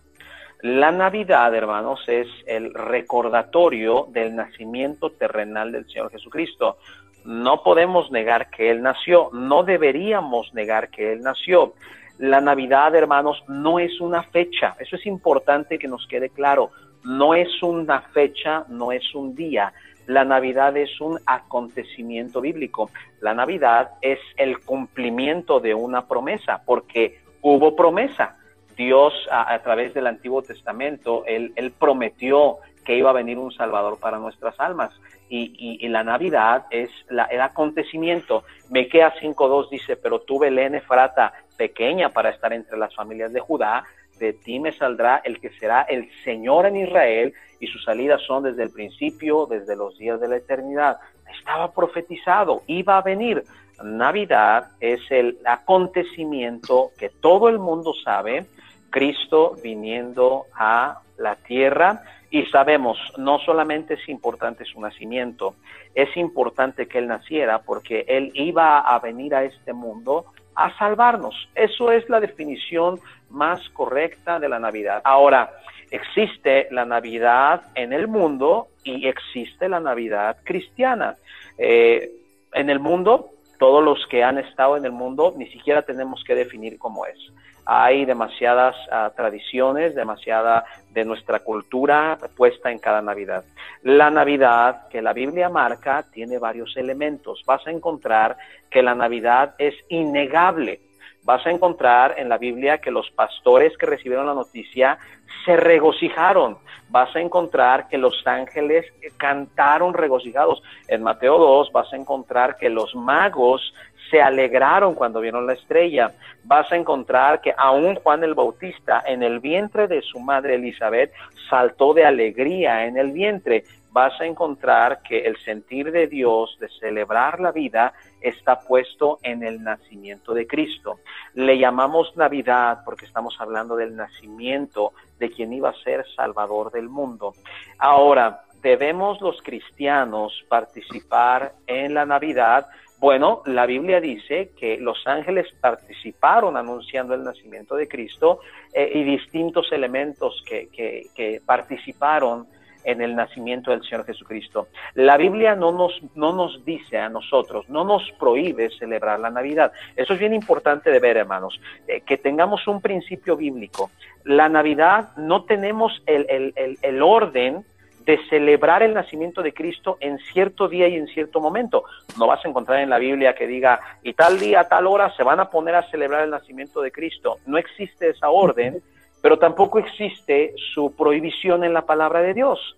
S9: La Navidad, hermanos, es el recordatorio del nacimiento terrenal del Señor Jesucristo. No podemos negar que Él nació, no deberíamos negar que Él nació. La Navidad, hermanos, no es una fecha, eso es importante que nos quede claro, no es una fecha, no es un día, la Navidad es un acontecimiento bíblico. La Navidad es el cumplimiento de una promesa, porque hubo promesa. Dios a, través del Antiguo Testamento, él, prometió que iba a venir un Salvador para nuestras almas. Y, la Navidad es la, el acontecimiento. Mequea 5.2 dice, pero tú Belén Efrata, pequeña para estar entre las familias de Judá, de ti me saldrá el que será el Señor en Israel y sus salidas son desde el principio, desde los días de la eternidad. Estaba profetizado, iba a venir. Navidad es el acontecimiento que todo el mundo sabe, Cristo viniendo a la tierra y sabemos, no solamente es importante su nacimiento, es importante que Él naciera porque Él iba a venir a este mundo a salvarnos. Eso es la definición más correcta de la Navidad. Ahora, existe la Navidad en el mundo y existe la Navidad cristiana. Eh, en el mundo, todos los que han estado en el mundo, ni siquiera tenemos que definir cómo es. hay demasiadas ah, tradiciones, demasiada de nuestra cultura puesta en cada Navidad. La Navidad que la Biblia marca tiene varios elementos. Vas a encontrar que la Navidad es innegable. Vas a encontrar en la Biblia que los pastores que recibieron la noticia se regocijaron. Vas a encontrar que los ángeles cantaron regocijados. En Mateo 2 vas a encontrar que los magos se alegraron cuando vieron la estrella. Vas a encontrar que aún Juan el Bautista en el vientre de su madre Elizabeth saltó de alegría en el vientre. Vas a encontrar que el sentir de Dios de celebrar la vida está puesto en el nacimiento de Cristo. Le llamamos Navidad porque estamos hablando del nacimiento de quien iba a ser Salvador del mundo. Ahora, ¿debemos los cristianos participar en la Navidad? Bueno, la Biblia dice que los ángeles participaron anunciando el nacimiento de Cristo eh, y distintos elementos que, que, participaron en el nacimiento del Señor Jesucristo. La Biblia no nos, no nos dice a nosotros, no nos prohíbe celebrar la Navidad. Eso es bien importante de ver, hermanos, eh, que tengamos un principio bíblico. La Navidad no tenemos el, el, el orden de celebrar el nacimiento de Cristo en cierto día y en cierto momento. No vas a encontrar en la Biblia que diga, y tal día, tal hora se van a poner a celebrar el nacimiento de Cristo. No existe esa orden, pero tampoco existe su prohibición en la palabra de Dios.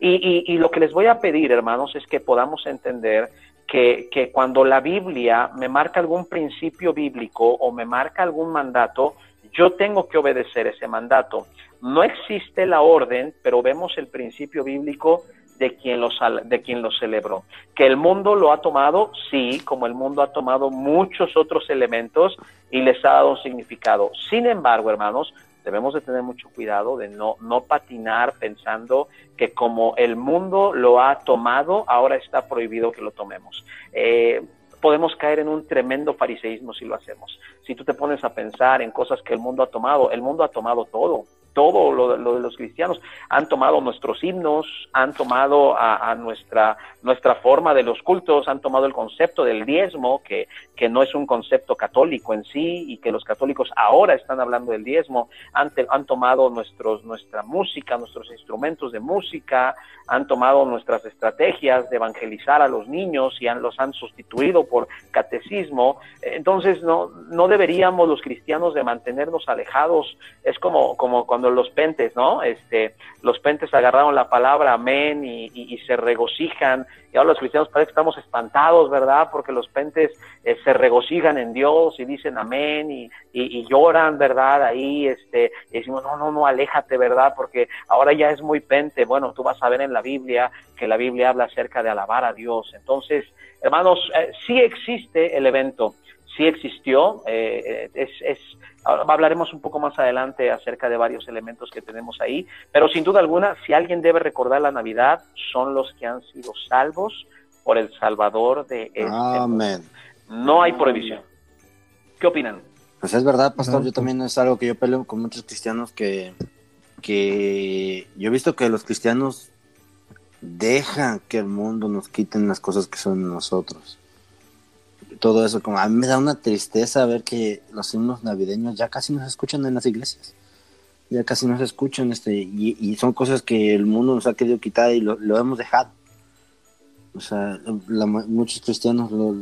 S9: Y, lo que les voy a pedir, hermanos, es que podamos entender que, cuando la Biblia me marca algún principio bíblico o me marca algún mandato, yo tengo que obedecer ese mandato. No existe la orden, pero vemos el principio bíblico de quien, lo, de quien lo celebró. Que el mundo lo ha tomado, sí, como el mundo ha tomado muchos otros elementos y les ha dado un significado. Sin embargo, hermanos, debemos de tener mucho cuidado de no, no patinar pensando que como el mundo lo ha tomado, ahora está prohibido que lo tomemos. Eh, podemos caer en un tremendo fariseísmo si lo hacemos. Si tú te pones a pensar en cosas que el mundo ha tomado, el mundo ha tomado todo todo lo, de los cristianos. Han tomado nuestros himnos, han tomado a, nuestra, nuestra forma de los cultos, han tomado el concepto del diezmo, que, que no es un concepto católico en sí y que los católicos ahora están hablando del diezmo, han, han tomado nuestros, nuestra música, nuestros instrumentos de música, han tomado nuestras estrategias de evangelizar a los niños y han, los han sustituido por catecismo. Entonces no, no deberíamos los cristianos de mantenernos alejados. Es como, como cuando los pentes, ¿no? Este, los pentes agarraron la palabra amén y, se regocijan. Y ahora los cristianos parece que estamos espantados, ¿verdad? Porque los pentes eh, se regocijan en Dios y dicen amén y, lloran, ¿verdad? Ahí este, decimos, no, no, no, aléjate, ¿verdad? Porque ahora ya es muy pente. Bueno, tú vas a ver en la Biblia que la Biblia habla acerca de alabar a Dios. Entonces, hermanos, eh, sí existe el evento sí existió. Eh, es, es, hablaremos un poco más adelante acerca de varios elementos que tenemos ahí, pero sin duda alguna, si alguien debe recordar la Navidad, son los que han sido salvos por el Salvador de este Amén. No hay prohibición. ¿Qué opinan?
S1: Pues es verdad, pastor, yo también es algo que yo peleo con muchos cristianos que, que yo he visto que los cristianos dejan que el mundo nos quiten las cosas que son nosotros todo eso, como a mí me da una tristeza ver que los himnos navideños ya casi no se escuchan en las iglesias, ya casi no se escuchan, este, y, son cosas que el mundo nos ha querido quitar y lo, hemos dejado. O sea, muchos cristianos lo,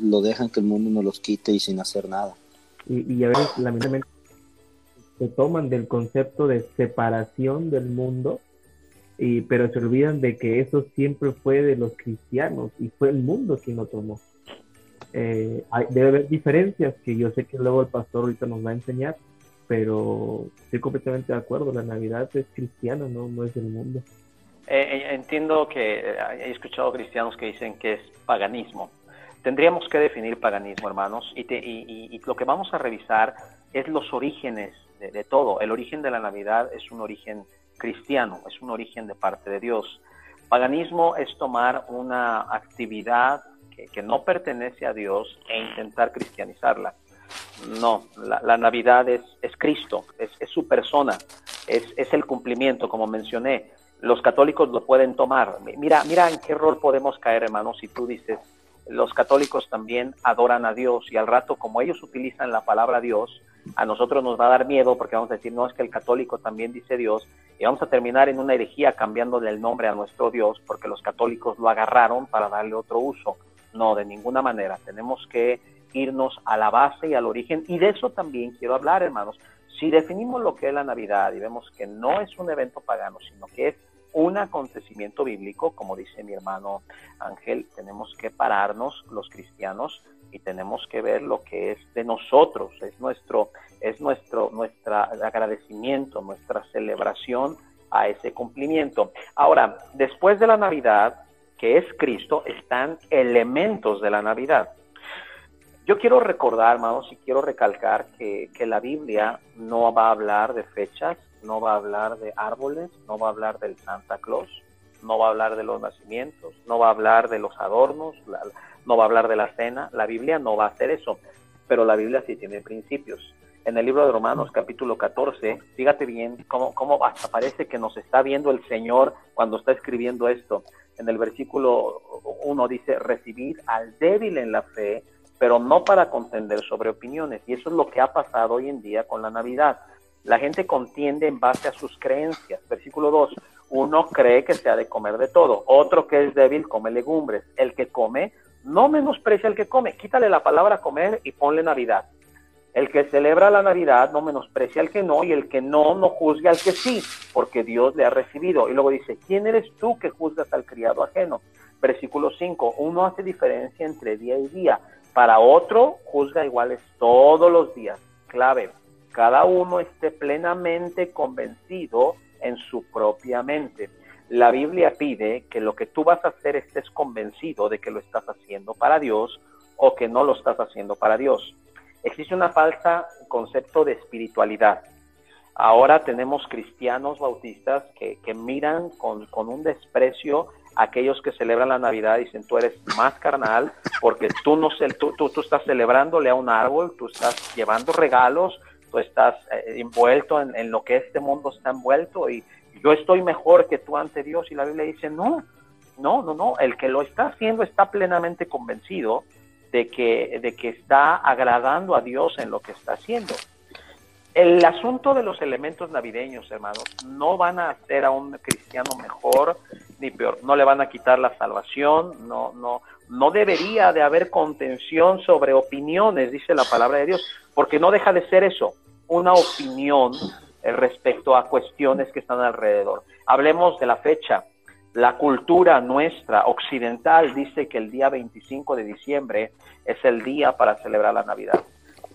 S1: lo, dejan que el mundo nos los quite y sin hacer nada.
S7: Y, y a veces, lamentablemente, se toman del concepto de separación del mundo, y, pero se olvidan de que eso siempre fue de los cristianos y fue el mundo quien lo tomó. Eh, debe haber diferencias que yo sé que luego el pastor ahorita nos va a enseñar, pero estoy completamente de acuerdo, la Navidad es cristiana, no, no es del mundo.
S9: Eh, eh, entiendo que he escuchado cristianos que dicen que es paganismo. Tendríamos que definir paganismo, hermanos, y, y, lo que vamos a revisar es los orígenes de, de todo. El origen de la Navidad es un origen cristiano, es un origen de parte de Dios. Paganismo es tomar una actividad que, no pertenece a Dios e intentar cristianizarla. No, la, Navidad es, Cristo, es, su persona, es, el cumplimiento, como mencioné. Los católicos lo pueden tomar. Mira, mira en qué rol podemos caer, hermanos, si tú dices, los católicos también adoran a Dios y al rato, como ellos utilizan la palabra Dios, a nosotros nos va a dar miedo porque vamos a decir, no, es que el católico también dice Dios, y vamos a terminar en una herejía cambiándole el nombre a nuestro Dios porque los católicos lo agarraron para darle otro uso. No, de ninguna manera. Tenemos que irnos a la base y al origen, y de eso también quiero hablar, hermanos. Si definimos lo que es la Navidad y vemos que no es un evento pagano, sino que es un acontecimiento bíblico, como dice mi hermano Ángel, tenemos que pararnos los cristianos y tenemos que ver lo que es de nosotros, es nuestro, es nuestro, nuestra agradecimiento, nuestra celebración a ese cumplimiento. Ahora, después de la Navidad, que es Cristo, están elementos de la Navidad. Yo quiero recordar, hermanos, y quiero recalcar que, que la Biblia no va a hablar de fechas, no va a hablar de árboles, no va a hablar del Santa Claus, no va a hablar de los nacimientos, no va a hablar de los adornos, no va a hablar de la cena. La Biblia no va a hacer eso, pero la Biblia sí tiene principios. En el libro de Romanos capítulo 14, fíjate bien cómo, cómo hasta parece que nos está viendo el Señor cuando está escribiendo esto. En el versículo 1 dice, recibir al débil en la fe, pero no para contender sobre opiniones. Y eso es lo que ha pasado hoy en día con la Navidad. La gente contiende en base a sus creencias. Versículo 2. Uno cree que se ha de comer de todo. Otro que es débil come legumbres. El que come no menosprecia al que come. Quítale la palabra comer y ponle Navidad. El que celebra la Navidad no menosprecia al que no y el que no no juzgue al que sí, porque Dios le ha recibido. Y luego dice, ¿quién eres tú que juzgas al criado ajeno? Versículo 5, uno hace diferencia entre día y día. Para otro juzga iguales todos los días. Clave, cada uno esté plenamente convencido en su propia mente. La Biblia pide que lo que tú vas a hacer estés convencido de que lo estás haciendo para Dios o que no lo estás haciendo para Dios. Existe una falsa concepto de espiritualidad. Ahora tenemos cristianos bautistas que, miran con, un desprecio a aquellos que celebran la Navidad y dicen tú eres más carnal porque tú no tú, tú, tú estás celebrándole a un árbol, tú estás llevando regalos, tú estás eh, envuelto en, lo que este mundo está envuelto y yo estoy mejor que tú ante Dios y la Biblia dice, no, no, no, no, el que lo está haciendo está plenamente convencido de que, de que está agradando a Dios en lo que está haciendo. El asunto de los elementos navideños, hermanos, no van a hacer a un cristiano mejor ni peor, no le van a quitar la salvación, no, no, no debería de haber contención sobre opiniones, dice la palabra de Dios, porque no deja de ser eso, una opinión eh, respecto a cuestiones que están alrededor. Hablemos de la fecha. La cultura nuestra occidental dice que el día 25 de diciembre es el día para celebrar la Navidad.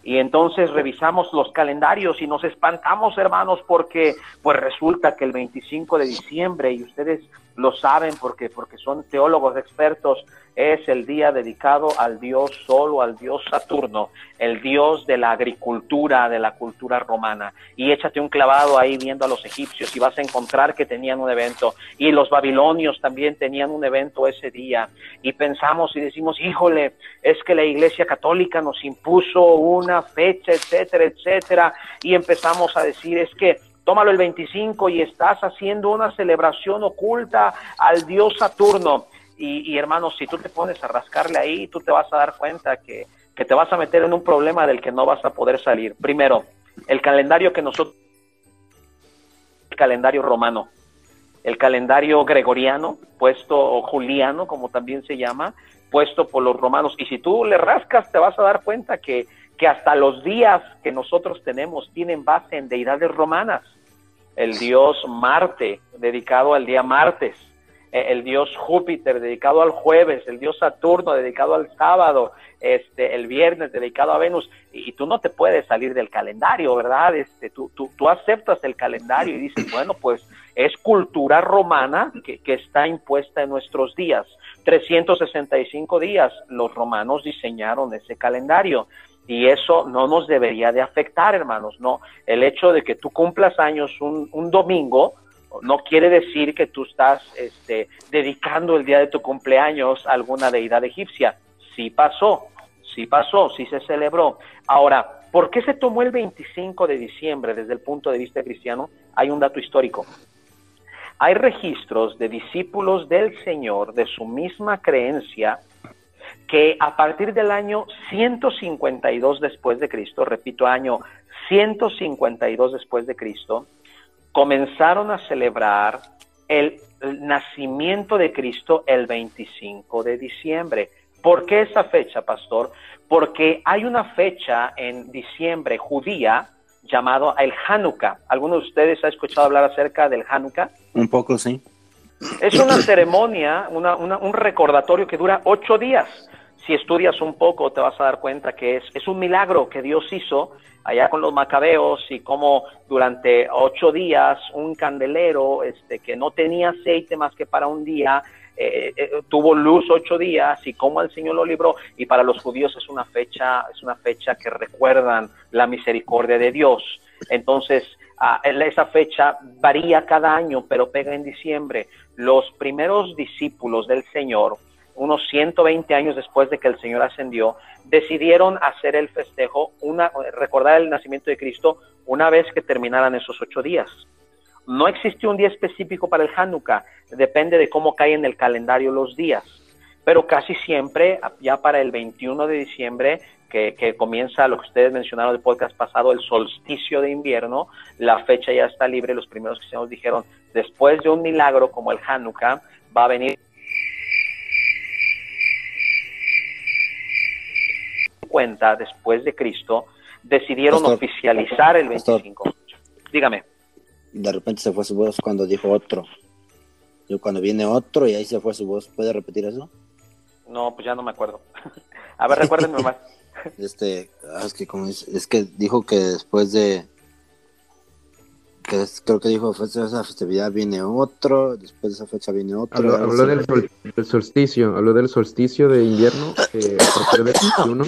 S9: Y entonces revisamos los calendarios y nos espantamos, hermanos, porque pues resulta que el 25 de diciembre, y ustedes lo saben porque, porque son teólogos expertos, es el día dedicado al dios solo, al dios Saturno, el dios de la agricultura, de la cultura romana. Y échate un clavado ahí viendo a los egipcios y vas a encontrar que tenían un evento. Y los babilonios también tenían un evento ese día. Y pensamos y decimos, híjole, es que la iglesia católica nos impuso una fecha, etcétera, etcétera. Y empezamos a decir, es que tómalo el 25 y estás haciendo una celebración oculta al dios Saturno. Y, hermanos, si tú te pones a rascarle ahí, tú te vas a dar cuenta que, que te vas a meter en un problema del que no vas a poder salir. Primero, el calendario que nosotros, el calendario romano, el calendario gregoriano, puesto, o juliano, como también se llama, puesto por los romanos. Y si tú le rascas, te vas a dar cuenta que, que hasta los días que nosotros tenemos tienen base en deidades romanas. El dios Marte, dedicado al día martes, el dios Júpiter dedicado al jueves, el dios Saturno dedicado al sábado, este, el viernes dedicado a Venus, y, tú no te puedes salir del calendario, ¿verdad? Este, tú, tú, tú aceptas el calendario y dices, bueno, pues es cultura romana que, que está impuesta en nuestros días. 365 días los romanos diseñaron ese calendario y eso no nos debería de afectar, hermanos, no. El hecho de que tú cumplas años un, un domingo, no quiere decir que tú estás este, dedicando el día de tu cumpleaños a alguna deidad egipcia. Sí pasó, sí pasó, sí se celebró. Ahora, ¿por qué se tomó el 25 de diciembre desde el punto de vista cristiano? Hay un dato histórico. Hay registros de discípulos del Señor de su misma creencia que a partir del año 152 después de Cristo, repito, año 152 después de Cristo, comenzaron a celebrar el, el nacimiento de Cristo el 25 de diciembre. ¿Por qué esa fecha, pastor? Porque hay una fecha en diciembre judía llamado el Hanukkah. ¿Alguno de ustedes ha escuchado hablar acerca del Hanukkah?
S1: Un poco, sí.
S9: Es una ceremonia, una- una- un recordatorio que dura ocho días. Si estudias un poco te vas a dar cuenta que es, un milagro que Dios hizo allá con los macabeos y cómo durante ocho días un candelero este, que no tenía aceite más que para un día, eh, eh, tuvo luz ocho días y cómo el Señor lo libró. Y para los judíos es una fecha, es una fecha que recuerdan la misericordia de Dios. Entonces, ah, esa fecha varía cada año, pero pega en diciembre. Los primeros discípulos del Señor, unos 120 años después de que el Señor ascendió, decidieron hacer el festejo, una, recordar el nacimiento de Cristo una vez que terminaran esos ocho días. No existe un día específico para el Hanukkah, depende de cómo caen en el calendario los días. Pero casi siempre, ya para el 21 de diciembre, que, que comienza lo que ustedes mencionaron del podcast pasado, el solsticio de invierno, la fecha ya está libre. Los primeros cristianos dijeron, después de un milagro como el Hanukkah, va a venir cuenta después de Cristo, decidieron
S1: Pastor,
S9: oficializar el
S1: pastor.
S9: 25. Dígame.
S1: De repente se fue su voz cuando dijo otro. Yo cuando viene otro y ahí se fue su voz, ¿puede repetir eso?
S9: No, pues ya no me acuerdo. A ver, recuérdenme más.
S1: Este, ah, es que como es, es que dijo que después de que es- creo que dijo después de esa festividad viene otro, después de esa fecha viene otro.
S8: Habló, habló del, sol- del solsticio, habló del solsticio de invierno que a partir del 21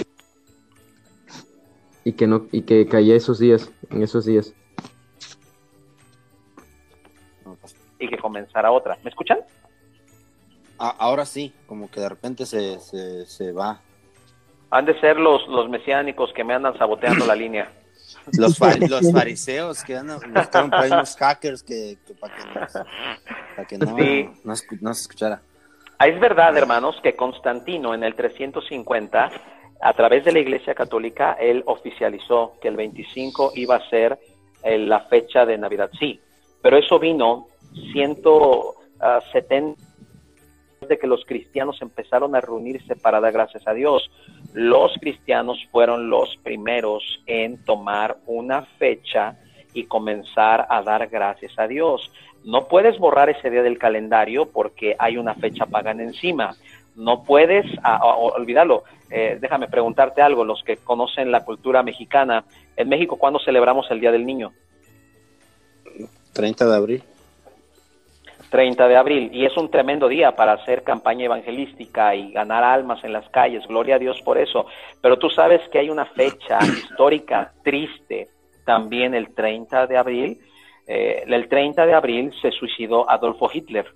S8: y que no y que caía esos días, en esos días.
S9: Y que comenzara otra. ¿Me escuchan?
S1: Ah, ahora sí, como que de repente se, se, se va.
S9: Han de ser los, los mesiánicos que me andan saboteando la línea.
S1: Los, los fariseos que andan, buscaron por ahí unos hackers que, que para que, nos- para que no,
S9: Sí.
S1: no, escu- no se escuchara.
S9: Ah, Es verdad, hermanos, que Constantino en el 350, a través de la Iglesia Católica, él oficializó que el 25 iba a ser eh, la fecha de Navidad. Sí, pero eso vino 170 de que los cristianos empezaron a reunirse para dar gracias a Dios. Los cristianos fueron los primeros en tomar una fecha y comenzar a dar gracias a Dios. No puedes borrar ese día del calendario porque hay una fecha pagana encima. No puedes ah, olvidarlo. Eh, déjame preguntarte algo, los que conocen la cultura mexicana, en México, ¿cuándo celebramos el Día del Niño?
S1: 30 de abril.
S9: 30 de abril y es un tremendo día para hacer campaña evangelística y ganar almas en las calles, gloria a Dios por eso, pero tú sabes que hay una fecha histórica triste también el 30 de abril, Eh, el 30 de abril se suicidó Adolfo Hitler.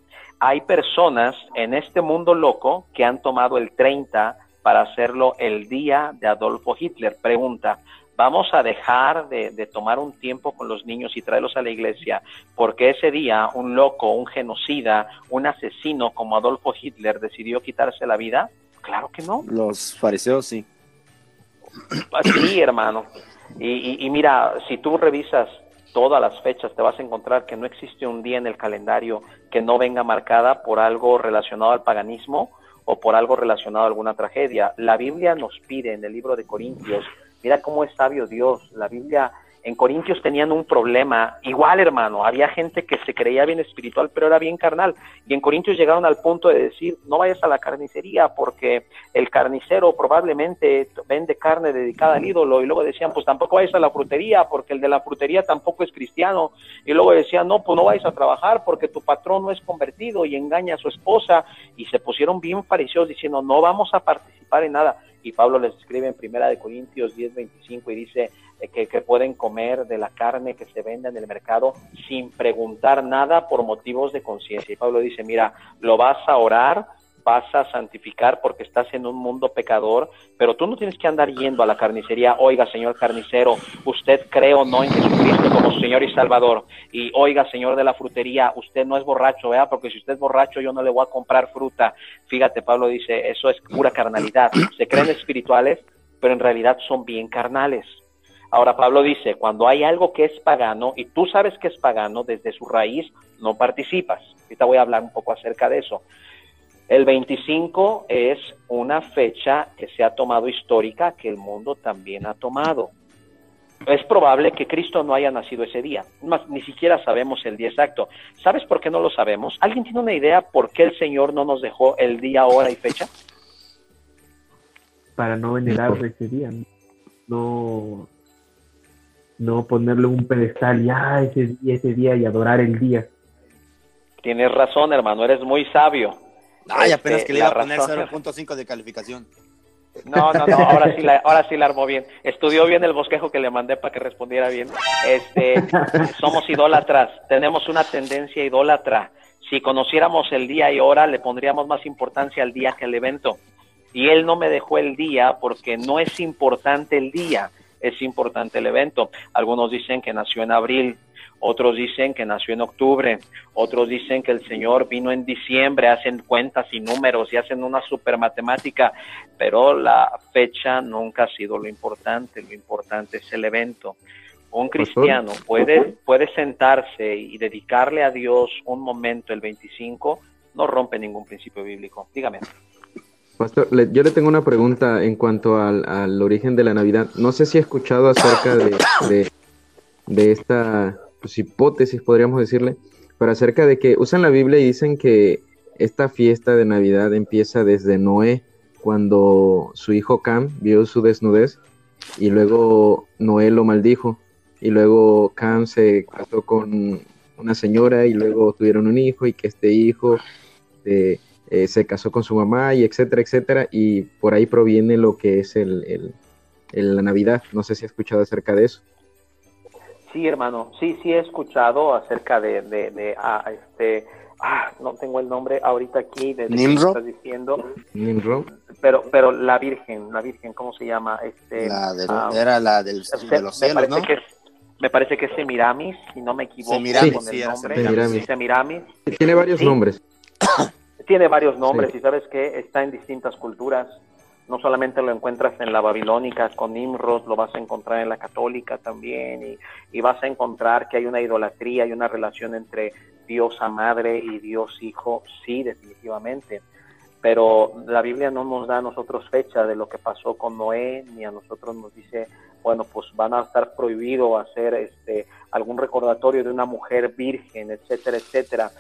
S9: Hay personas en este mundo loco que han tomado el 30 para hacerlo el día de Adolfo Hitler. Pregunta, vamos a dejar de, de tomar un tiempo con los niños y traerlos a la iglesia, porque ese día un loco, un genocida, un asesino como Adolfo Hitler decidió quitarse la vida? Claro que no.
S1: Los fariseos sí.
S9: Sí, hermano. Y, y- y mira, si tú revisas todas las fechas, te vas a encontrar que no existe un día en el calendario que no venga marcada por algo relacionado al paganismo o por algo relacionado a alguna tragedia. La Biblia nos pide en el libro de Corintios, mira cómo es sabio Dios, la Biblia en Corintios tenían un problema, igual hermano, había gente que se creía bien espiritual, pero era bien carnal, y en Corintios llegaron al punto de decir, no vayas a la carnicería porque el carnicero probablemente vende carne dedicada al ídolo, y luego decían, pues tampoco vayas a la frutería porque el de la frutería tampoco es cristiano, y luego decían, no, pues no vayas a trabajar porque tu patrón no es convertido y engaña a su esposa, y se pusieron bien fariseos diciendo, no vamos a participar en nada, y Pablo les escribe en Primera de Corintios 10:25 y dice eh, que, que pueden comer de la carne que se vende en el mercado sin preguntar nada por motivos de conciencia. Y Pablo dice, mira, lo vas a orar, vas a santificar porque estás en un mundo pecador, pero tú no tienes que andar yendo a la carnicería, oiga, señor carnicero, usted cree o no en Jesucristo como Señor y Salvador, y oiga, señor de la frutería, usted no es borracho, ¿verdad? Porque si usted es borracho, yo no le voy a comprar fruta. Fíjate, Pablo dice, eso es pura carnalidad. Se creen espirituales, pero en realidad son bien carnales. Ahora Pablo dice, cuando hay algo que es pagano y tú sabes que es pagano, desde su raíz no participas. Ahorita voy a hablar un poco acerca de eso. El 25 es una fecha que se ha tomado histórica, que el mundo también ha tomado. Es probable que Cristo no haya nacido ese día, más, ni siquiera sabemos el día exacto. ¿Sabes por qué no lo sabemos? ¿Alguien tiene una idea por qué el Señor no nos dejó el día, hora y fecha?
S7: Para no venerar ese día, no, no ponerle un pedestal ya ese, ese día y adorar el día.
S9: Tienes razón, hermano, eres muy sabio.
S10: Ay,
S9: Este,
S10: apenas que le iba a poner
S9: razón-
S10: 0.5 de calificación.
S9: No, no, no, ahora sí, la, ahora sí la armó bien. Estudió bien el bosquejo que le mandé para que respondiera bien. Este, somos idólatras, tenemos una tendencia idólatra. Si conociéramos el día y hora, le pondríamos más importancia al día que al evento. Y él no me dejó el día porque no es importante el día, es importante el evento. Algunos dicen que nació en abril, otros dicen que nació en octubre, otros dicen que el Señor vino en diciembre, hacen cuentas y números y hacen una super matemática, pero la fecha nunca ha sido lo importante, lo importante es el evento. Un cristiano puede, puede sentarse y dedicarle a Dios un momento el 25, no rompe ningún principio bíblico. Dígame.
S8: Pastor, le- yo le tengo una pregunta en cuanto al, al origen de la Navidad. No sé si ha escuchado acerca de, de, de esta pues, hipótesis, podríamos decirle, pero acerca de que usan la Biblia y dicen que esta fiesta de Navidad empieza desde Noé, cuando su hijo Cam vio su desnudez y luego Noé lo maldijo y luego Cam se casó con una señora y luego tuvieron un hijo y que este hijo eh, eh, se casó con su mamá y etcétera, etcétera, y por ahí proviene lo que es el, el- la Navidad. No sé si ha escuchado acerca de eso.
S9: Sí, hermano, sí, sí he escuchado acerca de, de, de, ah, este, ah, no tengo el nombre ahorita aquí de,
S10: ¿Nimrod?
S9: estás diciendo,
S8: Nimrod.
S9: pero, pero la Virgen, la Virgen, ¿cómo se llama? Este,
S10: La de-
S9: ah,
S10: era la del, de los
S9: me
S10: cielos,
S9: parece
S10: ¿no?
S9: que es, me parece que es Semiramis, si no me equivoco
S10: Semiramis,
S9: con
S10: sí,
S9: el nombre.
S8: Semiramis.
S9: Semiramis.
S8: Tiene varios
S9: Sí.
S8: nombres.
S9: Tiene varios nombres
S8: Sí.
S9: y sabes que está en distintas culturas. No solamente lo encuentras en la babilónica con Nimrod, lo vas a encontrar en la católica también y, y vas a encontrar que hay una idolatría y una relación entre Diosa Madre y Dios Hijo, sí, definitivamente. Pero la Biblia no nos da a nosotros fecha de lo que pasó con Noé, ni a nosotros nos dice, bueno, pues van a estar prohibido hacer este algún recordatorio de una mujer virgen, etcétera, etcétera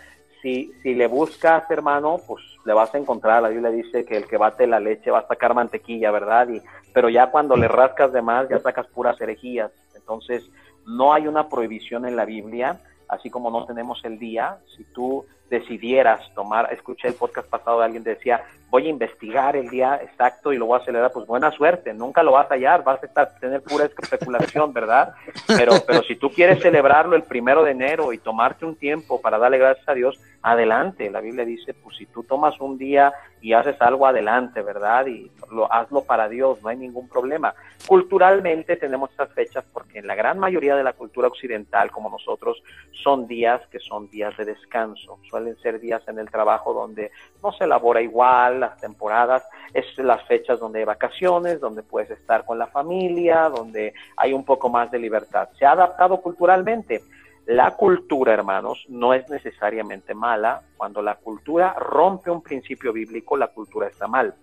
S9: si, si le buscas, hermano, pues le vas a encontrar. La Biblia dice que el que bate la leche va a sacar mantequilla, ¿verdad? Y, pero ya cuando le rascas de más, ya sacas puras herejías. Entonces, no hay una prohibición en la Biblia, así como no tenemos el día. Si tú decidieras tomar, escuché el podcast pasado de alguien que decía, voy a investigar el día exacto y lo voy a acelerar, pues buena suerte, nunca lo vas a hallar, vas a estar, tener pura especulación, ¿verdad? Pero, pero si tú quieres celebrarlo el primero de enero y tomarte un tiempo para darle gracias a Dios, adelante. La Biblia dice, pues si tú tomas un día y haces algo adelante, ¿verdad? Y lo hazlo para Dios, no hay ningún problema. Culturalmente tenemos estas fechas porque en la gran mayoría de la cultura occidental, como nosotros, son días que son días de descanso. Suelen ser días en el trabajo donde no se elabora igual, las temporadas, es las fechas donde hay vacaciones, donde puedes estar con la familia, donde hay un poco más de libertad. Se ha adaptado culturalmente. La cultura, hermanos, no es necesariamente mala. Cuando la cultura rompe un principio bíblico, la cultura está mal.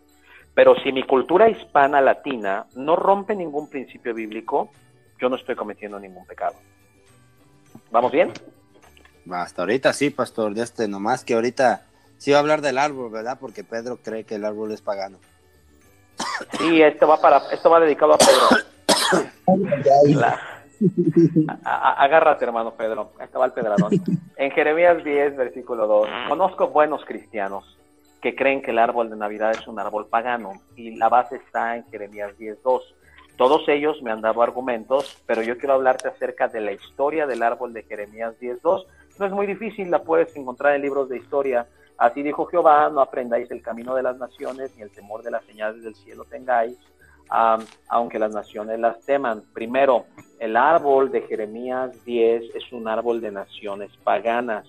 S9: Pero si mi cultura hispana latina no rompe ningún principio bíblico, yo no estoy cometiendo ningún pecado. ¿Vamos bien?
S10: Hasta ahorita sí, pastor, de este, nomás que ahorita sí va a hablar del árbol, ¿verdad? Porque Pedro cree que el árbol es pagano.
S9: Sí, esto va para, esto va dedicado a Pedro. La- agárrate, hermano Pedro. Acá va el pedradón. En Jeremías 10, versículo 2. Conozco buenos cristianos que creen que el árbol de Navidad es un árbol pagano y la base está en Jeremías 10, 2. Todos ellos me han dado argumentos, pero yo quiero hablarte acerca de la historia del árbol de Jeremías 10, 2. No es muy difícil, la puedes encontrar en libros de historia. Así dijo Jehová, no aprendáis el camino de las naciones, ni el temor de las señales del cielo tengáis, aunque las naciones las teman. Primero, el árbol de Jeremías 10 es un árbol de naciones paganas.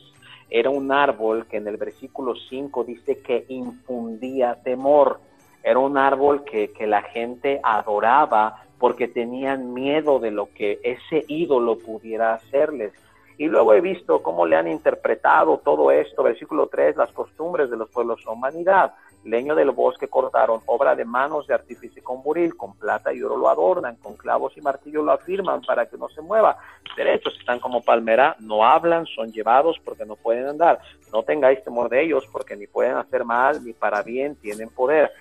S9: Era un árbol que en el versículo 5 dice que infundía temor. Era un árbol que, que la gente adoraba porque tenían miedo de lo que ese ídolo pudiera hacerles. Y luego he visto cómo le han interpretado todo esto, versículo 3, las costumbres de los pueblos son vanidad. Leño del bosque cortaron, obra de manos de artífice con buril, con plata y oro lo adornan, con clavos y martillo lo afirman para que no se mueva. Derechos están como palmera, no hablan, son llevados porque no pueden andar. No tengáis temor de ellos porque ni pueden hacer mal ni para bien tienen poder.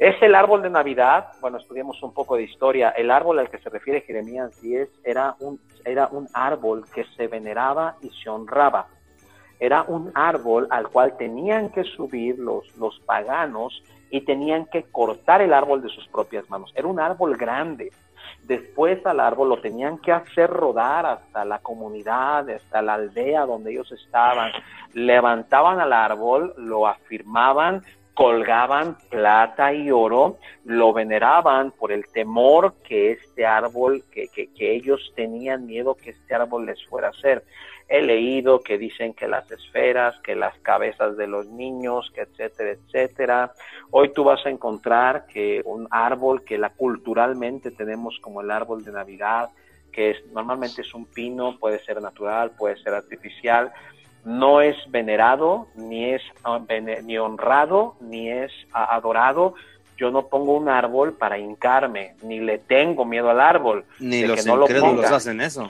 S9: Es el árbol de Navidad, bueno, estudiamos un poco de historia, el árbol al que se refiere Jeremías 10 era un, era un árbol que se veneraba y se honraba. Era un árbol al cual tenían que subir los, los paganos y tenían que cortar el árbol de sus propias manos. Era un árbol grande. Después al árbol lo tenían que hacer rodar hasta la comunidad, hasta la aldea donde ellos estaban. Levantaban al árbol, lo afirmaban, colgaban plata y oro, lo veneraban por el temor que este árbol, que, que, que, ellos tenían miedo que este árbol les fuera a hacer. He leído que dicen que las esferas, que las cabezas de los niños, que etcétera, etcétera. Hoy tú vas a encontrar que un árbol que la culturalmente tenemos como el árbol de Navidad, que es normalmente es un pino, puede ser natural, puede ser artificial, no es venerado, ni es ni honrado, ni es adorado. Yo no pongo un árbol para hincarme, ni le tengo miedo al árbol.
S10: Ni los no incrédulos hacen eso.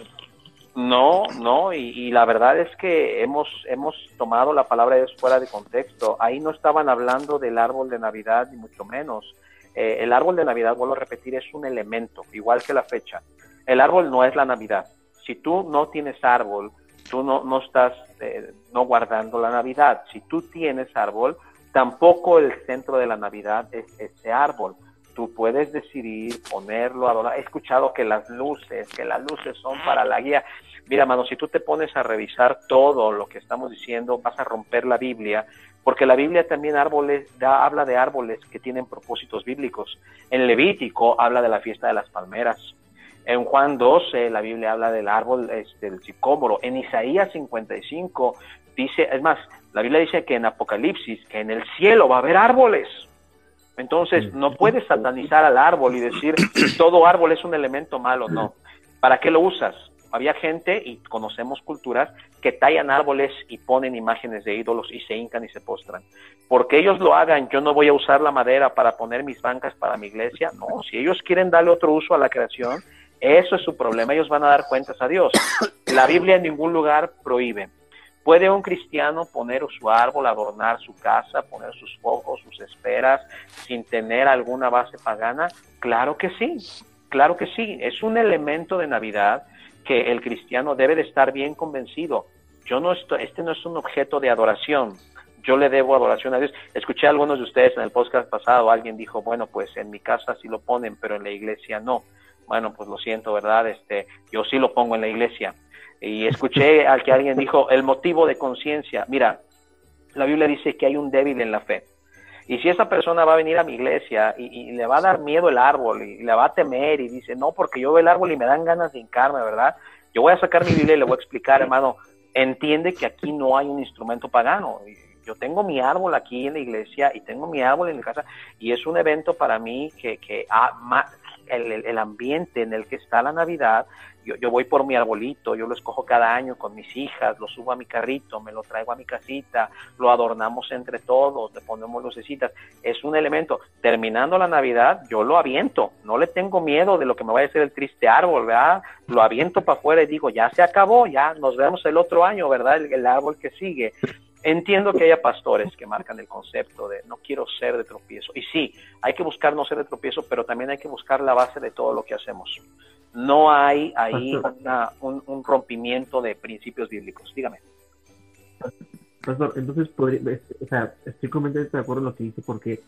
S9: No, no, y, y, la verdad es que hemos, hemos tomado la palabra de Dios fuera de contexto. Ahí no estaban hablando del árbol de Navidad, ni mucho menos. Eh, el árbol de Navidad, vuelvo a repetir, es un elemento, igual que la fecha. El árbol no es la Navidad. Si tú no tienes árbol, tú no, no estás eh, no guardando la Navidad. Si tú tienes árbol, tampoco el centro de la Navidad es ese árbol. Tú puedes decidir ponerlo, adorar. He escuchado que las luces, que las luces son para la guía. Mira, mano, si tú te pones a revisar todo lo que estamos diciendo, vas a romper la Biblia, porque la Biblia también árboles, da, habla de árboles que tienen propósitos bíblicos. En Levítico habla de la fiesta de las palmeras. En Juan 12 la Biblia habla del árbol este, del sicómoro. En Isaías 55 dice, es más, la Biblia dice que en Apocalipsis, que en el cielo va a haber árboles. Entonces, no puedes satanizar al árbol y decir todo árbol es un elemento malo, no. ¿Para qué lo usas? Había gente, y conocemos culturas, que tallan árboles y ponen imágenes de ídolos y se hincan y se postran. Porque ellos lo hagan, yo no voy a usar la madera para poner mis bancas para mi iglesia. No, si ellos quieren darle otro uso a la creación, eso es su problema, ellos van a dar cuentas a Dios. La Biblia en ningún lugar prohíbe. ¿Puede un cristiano poner su árbol, adornar su casa, poner sus focos, sus esperas, sin tener alguna base pagana? Claro que sí, claro que sí. Es un elemento de Navidad que el cristiano debe de estar bien convencido. Yo no estoy, este no es un objeto de adoración. Yo le debo adoración a Dios. Escuché a algunos de ustedes en el podcast pasado, alguien dijo, bueno, pues en mi casa sí lo ponen, pero en la iglesia no. Bueno, pues lo siento, ¿verdad? Este, yo sí lo pongo en la iglesia. Y escuché al que alguien dijo el motivo de conciencia. Mira, la Biblia dice que hay un débil en la fe. Y si esa persona va a venir a mi iglesia y, le va a dar miedo el árbol y le va a temer y dice, no, porque yo veo el árbol y me dan ganas de hincarme, ¿verdad? Yo voy a sacar mi Biblia y le voy a explicar, hermano, entiende que aquí no hay un instrumento pagano. Yo tengo mi árbol aquí en la iglesia y tengo mi árbol en la casa y es un evento para mí que, que ah, el, el, ambiente en el que está la Navidad yo, yo, voy por mi arbolito, yo lo escojo cada año con mis hijas, lo subo a mi carrito, me lo traigo a mi casita, lo adornamos entre todos, le ponemos lucecitas. Es un elemento. Terminando la Navidad, yo lo aviento. No le tengo miedo de lo que me vaya a hacer el triste árbol, ¿verdad? Lo aviento para afuera y digo, ya se acabó, ya nos vemos el otro año, ¿verdad? El, el árbol que sigue. Entiendo que haya pastores que marcan el concepto de no quiero ser de tropiezo. Y sí, hay que buscar no ser de tropiezo, pero también hay que buscar la base de todo lo que hacemos no hay ahí una, un, un, rompimiento de principios bíblicos. Dígame.
S7: Pastor, entonces, podría, o sea, estoy completamente de acuerdo en lo que dice porque...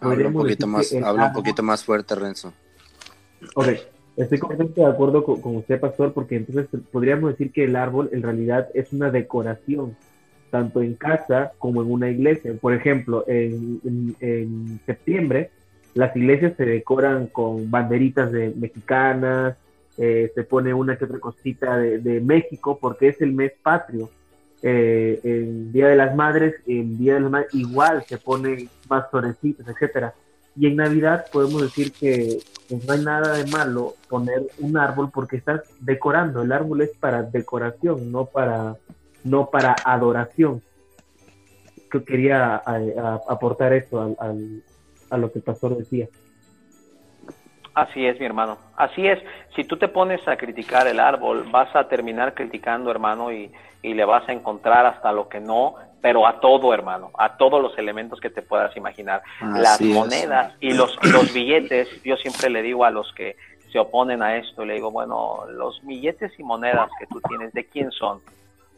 S10: Habla un poquito, más, habla un poquito más fuerte, Renzo.
S7: Ok, estoy completamente de acuerdo con, con, usted, Pastor, porque entonces podríamos decir que el árbol en realidad es una decoración, tanto en casa como en una iglesia. Por ejemplo, en, en, en septiembre las iglesias se decoran con banderitas de mexicanas, eh, se pone una que otra cosita de, de, México porque es el mes patrio. Eh, en Día de las Madres, en Día de las Madres igual se pone más florecitas, etcétera. Y en Navidad podemos decir que pues, no hay nada de malo poner un árbol porque estás decorando. El árbol es para decoración, no para, no para adoración. Que quería a- aportar esto al, al- a lo que el pastor decía.
S9: Así es, mi hermano. Así es. Si tú te pones a criticar el árbol, vas a terminar criticando, hermano, y, y le vas a encontrar hasta lo que no, pero a todo, hermano, a todos los elementos que te puedas imaginar. Las
S10: es.
S9: monedas y los, y los billetes, yo siempre le digo a los que se oponen a esto, le digo, bueno, los billetes y monedas que tú tienes, ¿de quién son?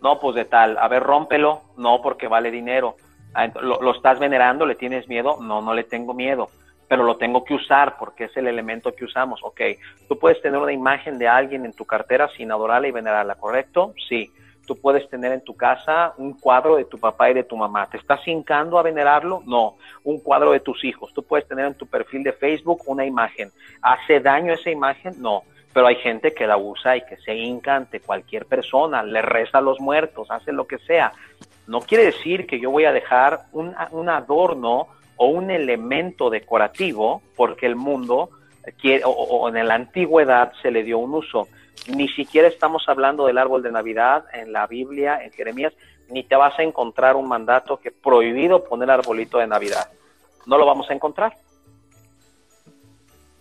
S9: No, pues de tal. A ver, rómpelo. No, porque vale dinero. Ah, ent- ¿Lo, lo estás venerando? ¿Le tienes miedo? No, no le tengo miedo. Pero lo tengo que usar porque es el elemento que usamos. Ok, tú puedes tener una imagen de alguien en tu cartera sin adorarla y venerarla, ¿correcto? Sí. Tú puedes tener en tu casa un cuadro de tu papá y de tu mamá. ¿Te estás hincando a venerarlo? No. Un cuadro de tus hijos. Tú puedes tener en tu perfil de Facebook una imagen. ¿Hace daño esa imagen? No pero hay gente que la usa y que se hinca ante cualquier persona, le reza a los muertos, hace lo que sea. No quiere decir que yo voy a dejar un, un adorno o un elemento decorativo porque el mundo quiere, o, o en la antigüedad se le dio un uso. Ni siquiera estamos hablando del árbol de Navidad en la Biblia, en Jeremías, ni te vas a encontrar un mandato que prohibido poner arbolito de Navidad. No lo vamos a encontrar.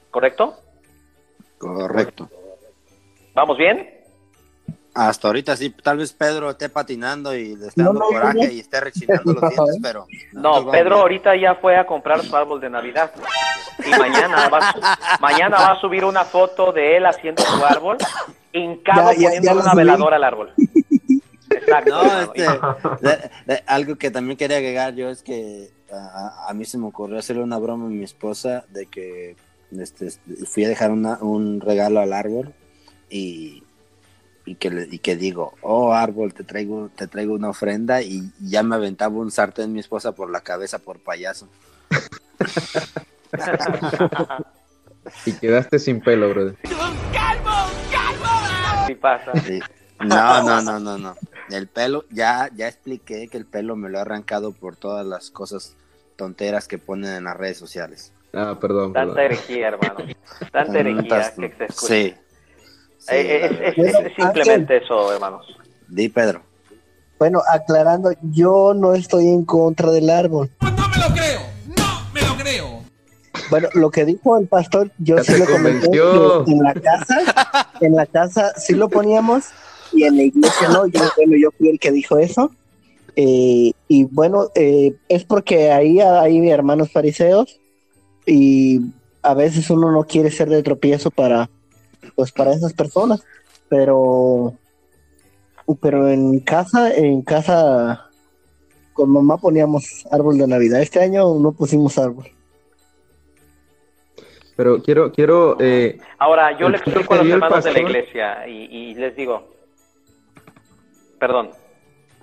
S9: ¿Correcto?
S10: Correcto.
S9: ¿Vamos bien?
S10: Hasta ahorita sí, tal vez Pedro esté patinando y le esté
S9: No,
S10: dando
S9: no,
S10: coraje
S9: no.
S10: y esté rechinando los dientes, pero...
S9: No, Pedro ahorita ya fue a comprar su árbol de Navidad. Y mañana va, mañana va a subir una foto de él haciendo su árbol, hincado
S10: Ya, ya,
S9: poniendo
S10: ya lo
S9: una
S10: subí.
S9: veladora al árbol. Exacto.
S10: No, este, de- de- algo que también quería agregar yo es que a, a mí se me ocurrió hacerle una broma a mi esposa de que este, fui a dejar una- un regalo al árbol y, y que le- y que digo, oh árbol, te traigo, te traigo una ofrenda y ya me aventaba un sartén mi esposa por la cabeza por payaso.
S8: Y quedaste sin pelo, brother.
S9: Sí pasa.
S10: Sí. No, no, no, no, no. El pelo, ya, ya expliqué que el pelo me lo he arrancado por todas las cosas tonteras que ponen en las redes sociales.
S8: Ah, perdón,
S9: Tanta
S8: perdón.
S9: herejía, hermano. Tanta herejía que se escucha.
S10: Sí. Sí,
S9: Eh,
S10: la
S9: es, es- es simplemente eso, hermanos.
S10: Di Pedro.
S5: Bueno, aclarando, yo no estoy en contra del árbol.
S11: No me lo creo, no me lo creo.
S5: Bueno, lo que dijo el pastor, yo
S8: Ya
S5: sí lo comenté en la casa, en la casa sí lo poníamos y en la iglesia no. Yo, bueno, yo fui el que dijo eso. Eh, y bueno, eh, es porque ahí hay hermanos fariseos y a veces uno no quiere ser de tropiezo para, pues para esas personas, pero, pero en casa, en casa con mamá poníamos árbol de Navidad. Este año no pusimos árbol.
S8: Pero quiero, quiero, eh,
S9: Ahora, yo le explico a los hermanos de la iglesia y, y les digo, perdón,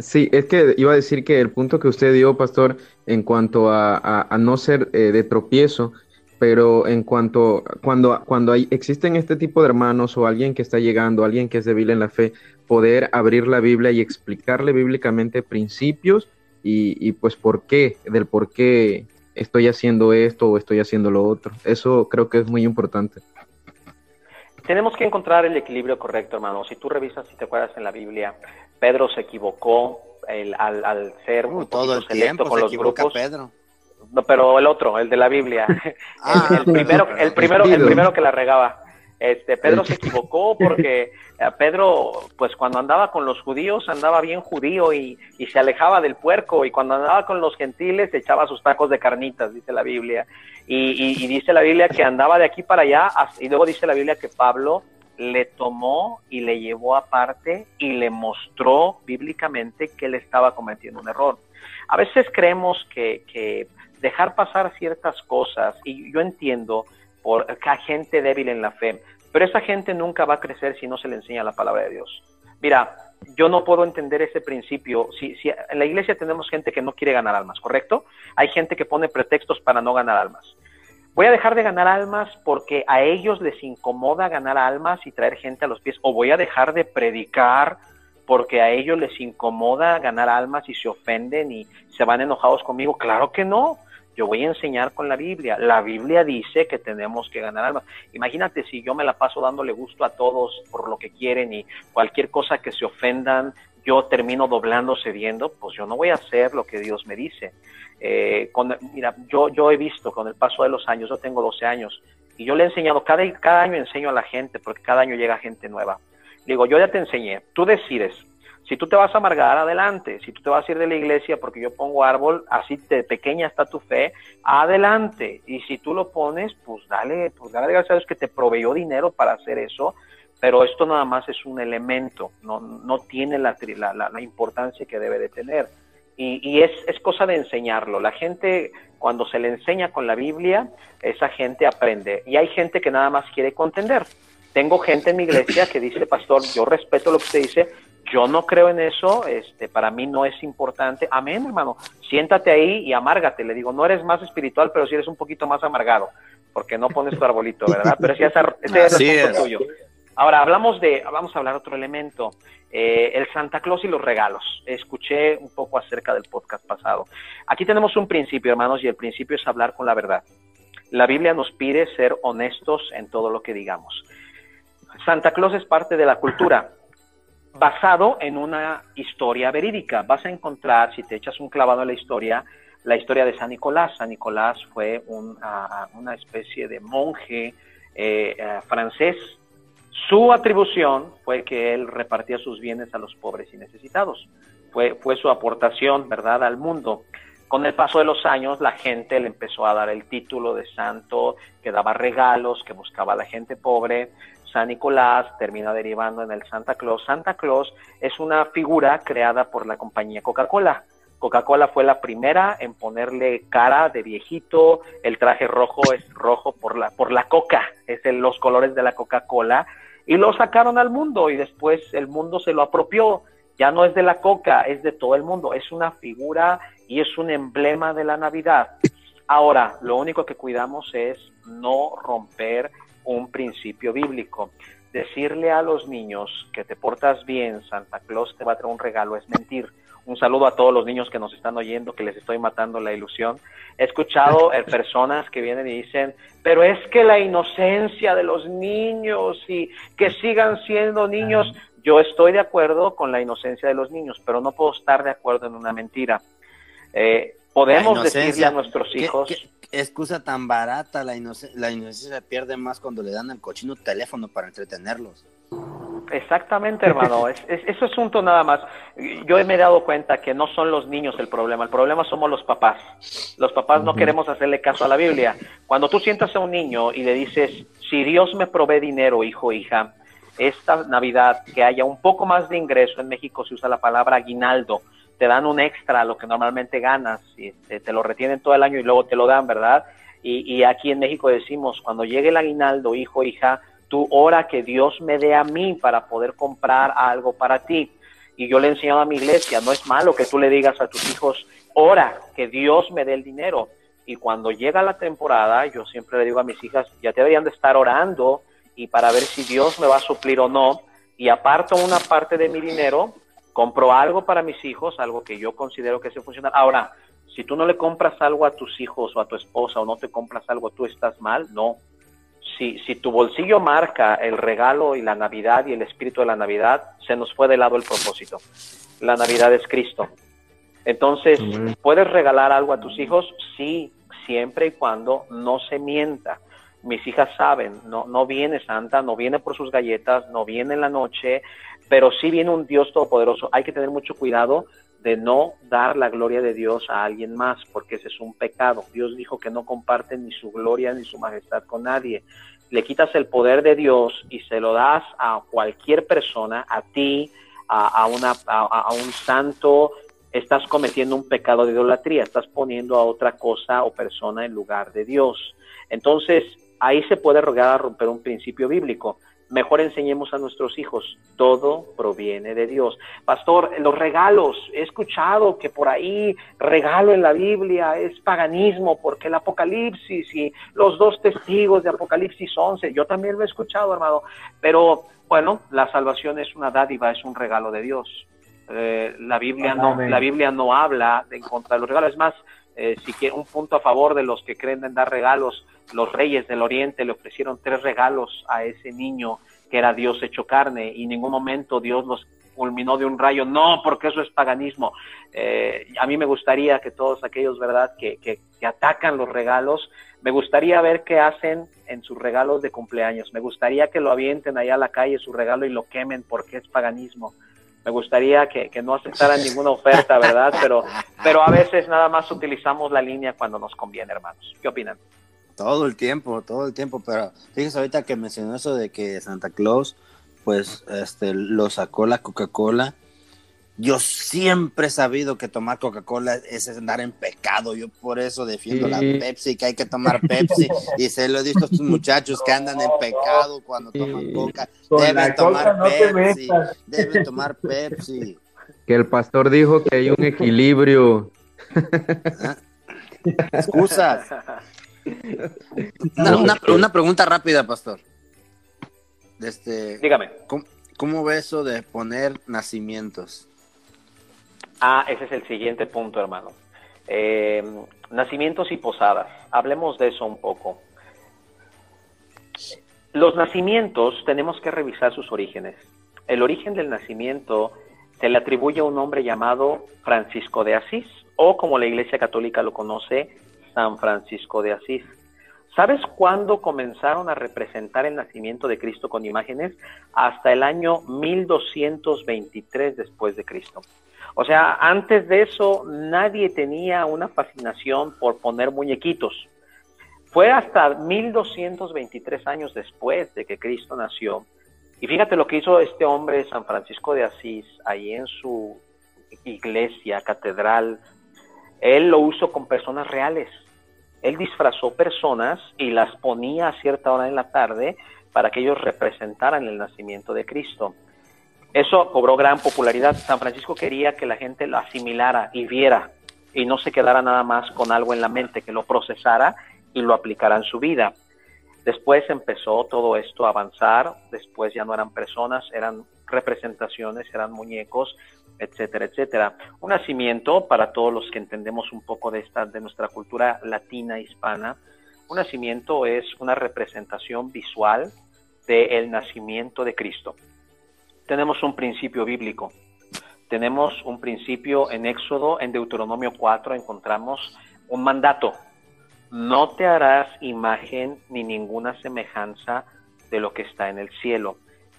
S8: Sí, es que iba a decir que el punto que usted dio, pastor, en cuanto a, no ser eh, de tropiezo, pero en cuanto cuando cuando hay, existen este tipo de hermanos o alguien que está llegando, alguien que es débil en la fe, poder abrir la Biblia y explicarle bíblicamente principios y, y pues por qué, del por qué estoy haciendo esto o estoy haciendo lo otro. Eso creo que es muy importante.
S9: Tenemos que encontrar el equilibrio correcto, hermano. Si tú revisas, si te acuerdas en la Biblia, Pedro se equivocó el- al, al ser un
S10: Uh, todo el
S9: poquito selecto
S10: tiempo
S9: con
S10: se
S9: los
S10: equivoca
S9: grupos.
S10: Pedro.
S9: No, pero el otro, el de la Biblia.
S10: Ah,
S9: el, el primero, el primero, el primero que la regaba. Este, Pedro se equivocó porque eh, Pedro, pues cuando andaba con los judíos, andaba bien judío y, y se alejaba del puerco, y cuando andaba con los gentiles, echaba sus tacos de carnitas, dice la Biblia. Y, y- y dice la Biblia que andaba de aquí para allá, y luego dice la Biblia que Pablo le tomó y le llevó aparte y le mostró bíblicamente que él estaba cometiendo un error. A veces creemos que, que dejar pasar ciertas cosas, y yo entiendo por gente débil en la fe, pero esa gente nunca va a crecer si no se le enseña la palabra de Dios. Mira, yo no puedo entender ese principio. Si, si en la iglesia tenemos gente que no quiere ganar almas, ¿correcto? Hay gente que pone pretextos para no ganar almas. Voy a dejar de ganar almas porque a ellos les incomoda ganar almas y traer gente a los pies, o voy a dejar de predicar porque a ellos les incomoda ganar almas y se ofenden y se van enojados conmigo. Claro que no. Yo voy a enseñar con la Biblia. La Biblia dice que tenemos que ganar almas. Imagínate si yo me la paso dándole gusto a todos por lo que quieren y cualquier cosa que se ofendan, yo termino doblando, cediendo, pues yo no voy a hacer lo que Dios me dice. Eh, con, mira, yo, yo he visto con el paso de los años, yo tengo 12 años, y yo le he enseñado, cada, cada año enseño a la gente, porque cada año llega gente nueva. Digo, yo ya te enseñé, tú decides. Si tú te vas a amargar, adelante. Si tú te vas a ir de la iglesia porque yo pongo árbol, así de pequeña está tu fe, adelante. Y si tú lo pones, pues dale, pues dale gracias a Dios que te proveyó dinero para hacer eso. Pero esto nada más es un elemento, no, no tiene la, la, la importancia que debe de tener. Y, y es, es, cosa de enseñarlo. La gente, cuando se le enseña con la Biblia, esa gente aprende. Y hay gente que nada más quiere contender. Tengo gente en mi iglesia que dice, pastor, yo respeto lo que usted dice, yo no creo en eso, este, para mí no es importante. Amén, hermano. Siéntate ahí y amárgate. Le digo, no eres más espiritual, pero sí eres un poquito más amargado, porque no pones tu arbolito, ¿verdad? Pero sí, ese, ese es el tuyo. Ahora, hablamos de, vamos a hablar de otro elemento, eh, el Santa Claus y los regalos. Escuché un poco acerca del podcast pasado. Aquí tenemos un principio, hermanos, y el principio es hablar con la verdad. La Biblia nos pide ser honestos en todo lo que digamos. Santa Claus es parte de la cultura, basado en una historia verídica. Vas a encontrar, si te echas un clavado en la historia, la historia de San Nicolás. San Nicolás fue un, uh, una especie de monje eh, uh, francés. Su atribución fue que él repartía sus bienes a los pobres y necesitados. Fue, fue su aportación, ¿verdad?, al mundo. Con el paso de los años, la gente le empezó a dar el título de santo, que daba regalos, que buscaba a la gente pobre. San Nicolás termina derivando en el Santa Claus. Santa Claus es una figura creada por la compañía Coca-Cola. Coca-Cola fue la primera en ponerle cara de viejito, el traje rojo es rojo por la, por la coca, es el, los colores de la Coca-Cola, y lo sacaron al mundo y después el mundo se lo apropió. Ya no es de la coca, es de todo el mundo, es una figura y es un emblema de la Navidad. Ahora, lo único que cuidamos es no romper un principio bíblico. Decirle a los niños que te portas bien, Santa Claus te va a traer un regalo, es mentir. Un saludo a todos los niños que nos están oyendo, que les estoy matando la ilusión. He escuchado eh, personas que vienen y dicen, pero es que la inocencia de los niños y que sigan siendo niños, yo estoy de acuerdo con la inocencia de los niños, pero no puedo estar de acuerdo en una mentira. Eh, podemos decirle a nuestros hijos...
S10: ¿Qué, qué excusa tan barata, la, inoc la inocencia se pierde más cuando le dan el cochino teléfono para entretenerlos.
S9: Exactamente, hermano. es, es, es un nada más. Yo me he dado cuenta que no son los niños el problema, el problema somos los papás. Los papás no queremos hacerle caso a la Biblia. Cuando tú sientas a un niño y le dices, si Dios me provee dinero, hijo, hija, esta Navidad que haya un poco más de ingreso, en México se usa la palabra aguinaldo, te dan un extra lo que normalmente ganas, y te, te, lo retienen todo el año y luego te lo dan, ¿verdad? Y, y aquí en México decimos, cuando llegue el aguinaldo, hijo, hija, tú ora que Dios me dé a mí para poder comprar algo para ti. Y yo le he enseñado a mi iglesia, no es malo que tú le digas a tus hijos, ora que Dios me dé el dinero. Y cuando llega la temporada, yo siempre le digo a mis hijas, ya te deberían de estar orando y para ver si Dios me va a suplir o no. Y aparto una parte de mi dinero, compro algo para mis hijos, algo que yo considero que se funciona. Ahora, si tú no le compras algo a tus hijos o a tu esposa o no te compras algo, tú estás mal, no si, si tu bolsillo marca el regalo y la Navidad y el espíritu de la Navidad, se nos fue de lado el propósito. La Navidad es Cristo. Entonces, ¿puedes regalar algo a tus hijos? Sí, siempre y cuando no se mienta. Mis hijas saben, no, no viene Santa, no viene por sus galletas, no viene en la noche, pero sí viene un Dios todopoderoso. Hay que tener mucho cuidado de no dar la gloria de Dios a alguien más, porque ese es un pecado. Dios dijo que no comparte ni su gloria ni su majestad con nadie. Le quitas el poder de Dios y se lo das a cualquier persona, a ti, a, una, a, un santo, estás cometiendo un pecado de idolatría, estás poniendo a otra cosa o persona en lugar de Dios. Entonces, ahí se puede rogar a romper un principio bíblico mejor enseñemos a nuestros hijos. Todo proviene de Dios. Pastor, los regalos, he escuchado que por ahí regalo en la Biblia es paganismo, porque el Apocalipsis y los dos testigos de Apocalipsis 11, yo también lo he escuchado, hermano, pero bueno, la salvación es una dádiva, es un regalo de Dios. Eh, la Biblia no, la Biblia no habla de en contra de los regalos, es más, Eh, si que un punto a favor de los que creen en dar regalos, los reyes del Oriente le ofrecieron tres regalos a ese niño que era Dios hecho carne y en ningún momento Dios los culminó de un rayo, no, porque eso es paganismo. Eh, a mí me gustaría que todos aquellos, ¿verdad?, que, que, que atacan los regalos, me gustaría ver qué hacen en sus regalos de cumpleaños. Me gustaría que lo avienten allá a la calle su regalo y lo quemen porque es paganismo. Me gustaría que, que no aceptaran ninguna oferta, ¿verdad? Pero, pero a veces nada más utilizamos la línea cuando nos conviene, hermanos. ¿Qué opinan?
S10: Todo el tiempo, todo el tiempo, pero fíjese ahorita que mencionó eso de que Santa Claus, pues, este, lo sacó la Coca-Cola. Yo siempre he sabido que tomar Coca-Cola es andar en pecado. Yo por eso defiendo la. Pepsi, que hay que tomar Pepsi. y se lo he visto a estos muchachos que andan en pecado cuando toman Coca. Deben tomar
S7: Coca no te
S10: Pepsi. Deben tomar Pepsi.
S8: Que el pastor dijo que hay un equilibrio.
S10: Excusas. Una, una- una pregunta rápida, pastor. Este,
S9: Dígame.
S10: ¿cómo, cómo ve eso de poner nacimientos?
S9: Ah, ese es el siguiente punto, hermano. Eh, nacimientos y posadas. Hablemos de eso un poco. Los nacimientos tenemos que revisar sus orígenes. El origen del nacimiento se le atribuye a un hombre llamado Francisco de Asís, o como la Iglesia Católica lo conoce, San Francisco de Asís. ¿Sabes cuándo comenzaron a representar el nacimiento de Cristo con imágenes? Hasta el año 1223 después de Cristo. O sea, antes de eso nadie tenía una fascinación por poner muñequitos. Fue hasta 1223 años después de que Cristo nació. Y fíjate lo que hizo este hombre, San Francisco de Asís, ahí en su iglesia, catedral. Él lo usó con personas reales. Él disfrazó personas y las ponía a cierta hora en la tarde para que ellos representaran el nacimiento de Cristo. Eso cobró gran popularidad. San Francisco quería que la gente lo asimilara y viera y no se quedara nada más con algo en la mente, que lo procesara y lo aplicara en su vida. Después empezó todo esto a avanzar, después ya no eran personas, eran representaciones, eran muñecos, etcétera, etcétera. Un nacimiento, para todos los que entendemos un poco de esta, de nuestra cultura latina hispana, un nacimiento es una representación visual del nacimiento de Cristo. Tenemos un principio bíblico, tenemos un principio en Éxodo, en Deuteronomio 4 encontramos un mandato, no te harás imagen ni ninguna semejanza de lo que está en el cielo.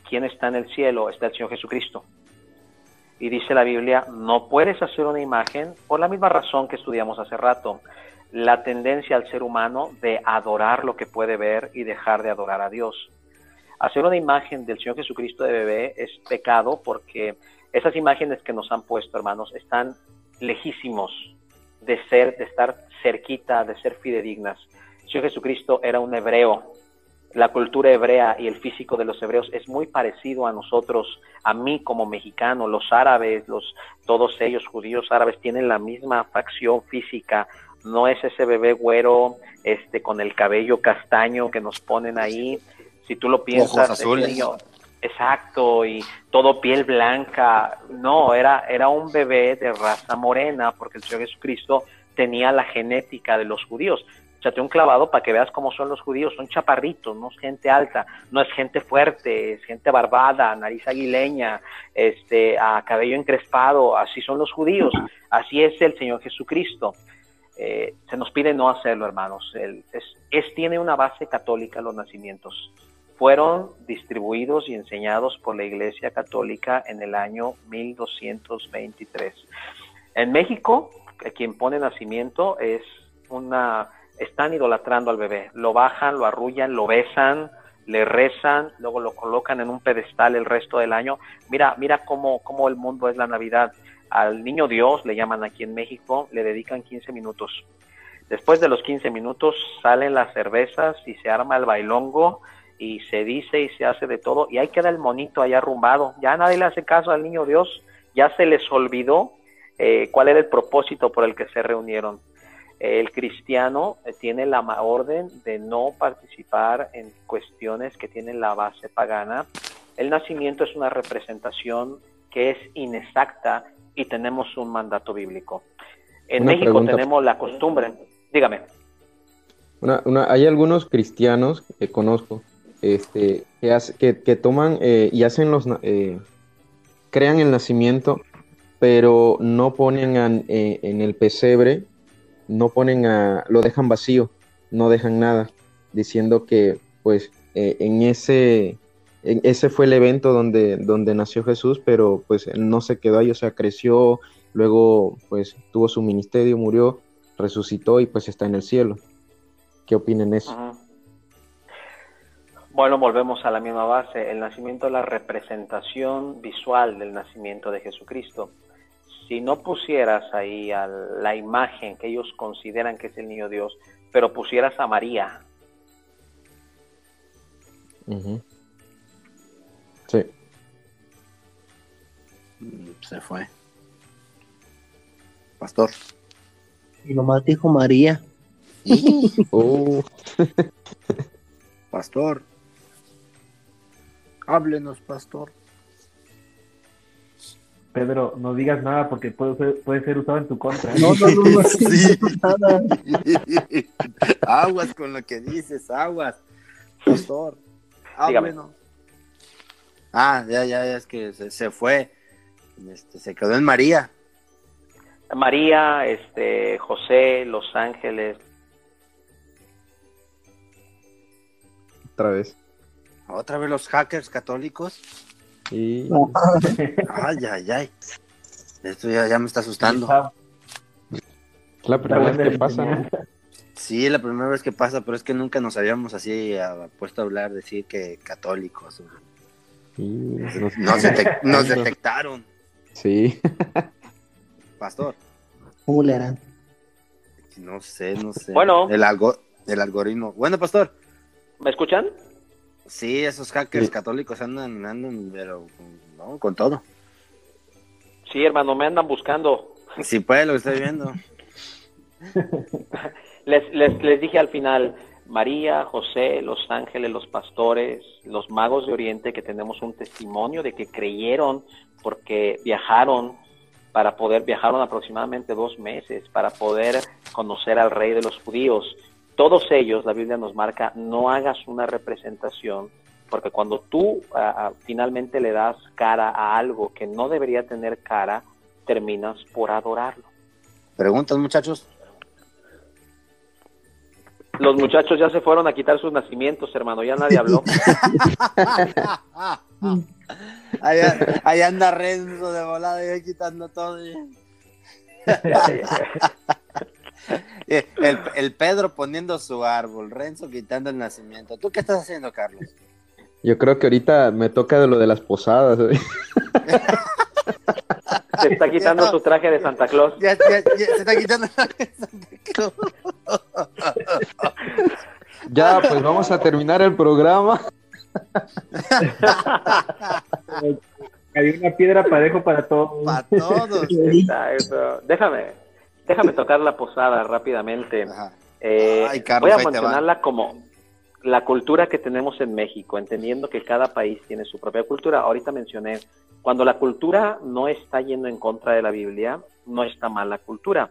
S9: ¿Quién está en el cielo? Está el Señor Jesucristo. Y dice la Biblia, no puedes hacer una imagen por la misma razón que estudiamos hace rato. La tendencia al ser humano de adorar lo que puede ver y dejar de adorar a Dios. Hacer una imagen del Señor Jesucristo de bebé es pecado porque esas imágenes que nos han puesto, hermanos, están lejísimos de ser, de estar cerquita, de ser fidedignas. El Señor Jesucristo era un hebreo. La cultura hebrea y el físico de los hebreos es muy parecido a nosotros, a mí como mexicano, los árabes, los todos ellos judíos árabes tienen la misma facción física, no es ese bebé güero este con el cabello castaño que nos ponen ahí. Si tú lo piensas,
S10: Ojos azules.
S9: niño- exacto, y todo piel blanca. No, era, era un bebé de raza morena, porque el Señor Jesucristo tenía la genética de los judíos. Échate un clavado para que veas cómo son los judíos, son chaparritos, no es gente alta, no es gente fuerte, es gente barbada, nariz aguileña, este, a cabello encrespado, así son los judíos, así es el Señor Jesucristo. Eh, se nos pide no hacerlo, hermanos. El- es, es- tiene una base católica los nacimientos. Fueron distribuidos y enseñados por la Iglesia Católica en el año 1223. En México, quien pone nacimiento es una, están idolatrando al bebé, lo bajan, lo arrullan, lo besan, le rezan, luego lo colocan en un pedestal el resto del año. Mira, mira cómo, cómo el mundo es la Navidad. Al niño Dios, le llaman aquí en México, le dedican 15 minutos. Después de los 15 minutos salen las cervezas y se arma el bailongo y se dice y se hace de todo y ahí queda el monito allá arrumbado. Ya nadie le hace caso al niño Dios, ya se les olvidó eh, cuál era el propósito por el que se reunieron. El cristiano eh, tiene la orden de no participar en cuestiones que tienen la base pagana. El nacimiento es una representación que es inexacta y tenemos un mandato bíblico. En
S8: Una
S9: México
S8: pregunta.
S9: tenemos la costumbre, dígame,
S8: Una, una- hay algunos cristianos que conozco este, que, toman eh, y hacen los, eh, crean el nacimiento, pero no ponen eh, en el pesebre, no ponen a, lo dejan vacío, no dejan nada, diciendo que pues eh, en ese, ese fue el evento donde, donde nació Jesús, pero pues no se quedó ahí, o sea, creció, luego pues tuvo su ministerio, murió, resucitó y pues está en el cielo. ¿Qué opinan eso?
S9: Bueno, volvemos a la misma base. El nacimiento es la representación visual del nacimiento de Jesucristo. Si no pusieras ahí a la imagen que ellos consideran que es el niño Dios, pero pusieras a María.
S8: Sí.
S1: Mm, Se fue. Pastor.
S5: Y nomás dijo María.
S8: Oh,
S1: Pastor. Háblenos, pastor.
S7: Pedro, no digas nada porque puede ser, puede ser usado en tu contra. ¿eh?
S5: No, no, no, no,
S1: Sí.
S5: nada.
S1: aguas con lo que dices, aguas. Pastor.
S9: Dígame.
S1: Háblenos. Ah, ya, ya, ya, es que se, se fue. Este, se quedó en María.
S9: María, este, José, los ángeles.
S8: otra vez.
S1: Otra vez los hackers católicos.
S8: Y
S1: Ay, ay, ay. Esto ya, ya me está asustando.
S8: es la primera vez que pasa, ¿no?
S1: Sí, la primera vez que pasa, pero es que nunca nos habíamos así ah, puesto a hablar, decir que católicos.
S8: Y
S1: Nos, nos detec- nos detectaron,
S8: Sí.
S1: pastor.
S5: ¿Cómo le harán?
S1: No sé, no sé.
S9: Bueno.
S1: El, algo, el algoritmo. Bueno, pastor.
S9: ¿Me escuchan?
S1: Sí, esos hackers
S8: Sí.
S1: católicos andan, andan, pero no, con todo.
S9: Sí, hermano, me andan buscando.
S1: Sí, pues, lo estoy viendo.
S9: Les, les, les dije al final, María, José, los ángeles, los pastores, los magos de Oriente, que tenemos un testimonio de que creyeron porque viajaron para poder, viajaron aproximadamente dos meses para poder conocer al rey de los judíos. Todos ellos, la Biblia nos marca, no hagas una representación, porque cuando tú finalmente le das cara a algo que no debería tener cara, terminas por adorarlo.
S1: Preguntas, muchachos.
S9: Los muchachos ya se fueron a quitar sus nacimientos, hermano, ya nadie habló.
S1: Ahí, ahí anda Renzo de volada, ya quitando todo. Eh, El, el Pedro poniendo su árbol, Renzo quitando el nacimiento. ¿Tú qué estás haciendo, Carlos?
S8: Yo creo que ahorita me toca de lo de las posadas. ¿eh?
S9: Se está quitando su traje de Santa Claus.
S1: Ya, ya- ya se está quitando
S8: Ya, pues vamos a terminar el programa.
S7: Hay una piedra parejo para todos.
S1: para todos.
S9: Está eso. Déjame, déjame tocar la posada rápidamente.
S1: Ajá.
S9: Eh,
S1: Ay, Carlos,
S9: voy a mencionarla como la cultura que tenemos en México, entendiendo que cada país tiene su propia cultura. Ahorita mencioné, cuando la cultura no está yendo en contra de la Biblia, no está mal la cultura,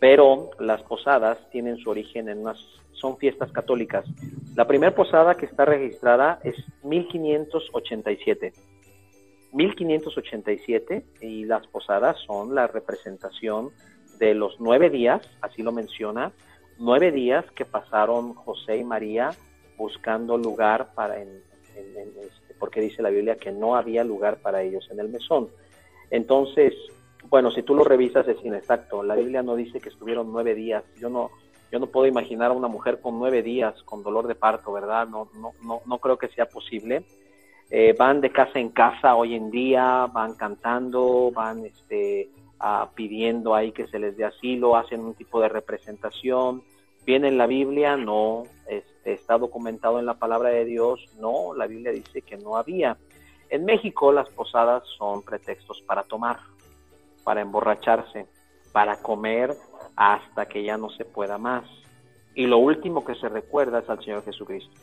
S9: pero las posadas tienen su origen en unas, son fiestas católicas. La primera posada que está registrada es 1587. 1587 y las posadas son la representación de los nueve días, así lo menciona, nueve días que pasaron José y María buscando lugar para, en, en- este, porque dice la Biblia que no había lugar para ellos en el mesón. Entonces, bueno, si tú lo revisas es inexacto. La Biblia no dice que estuvieron nueve días. Yo no, yo no puedo imaginar a una mujer con nueve días con dolor de parto, ¿verdad? No, no, no, no creo que sea posible. Eh, van de casa en casa hoy en día, van cantando, van este, ah, pidiendo ahí que se les dé asilo, hacen un tipo de representación. ¿Viene en la Biblia? No. Este, ¿Está documentado en la palabra de Dios? No. La Biblia dice que no había. En México las posadas son pretextos para tomar, para emborracharse, para comer hasta que ya no se pueda más. Y lo último que se recuerda es al Señor Jesucristo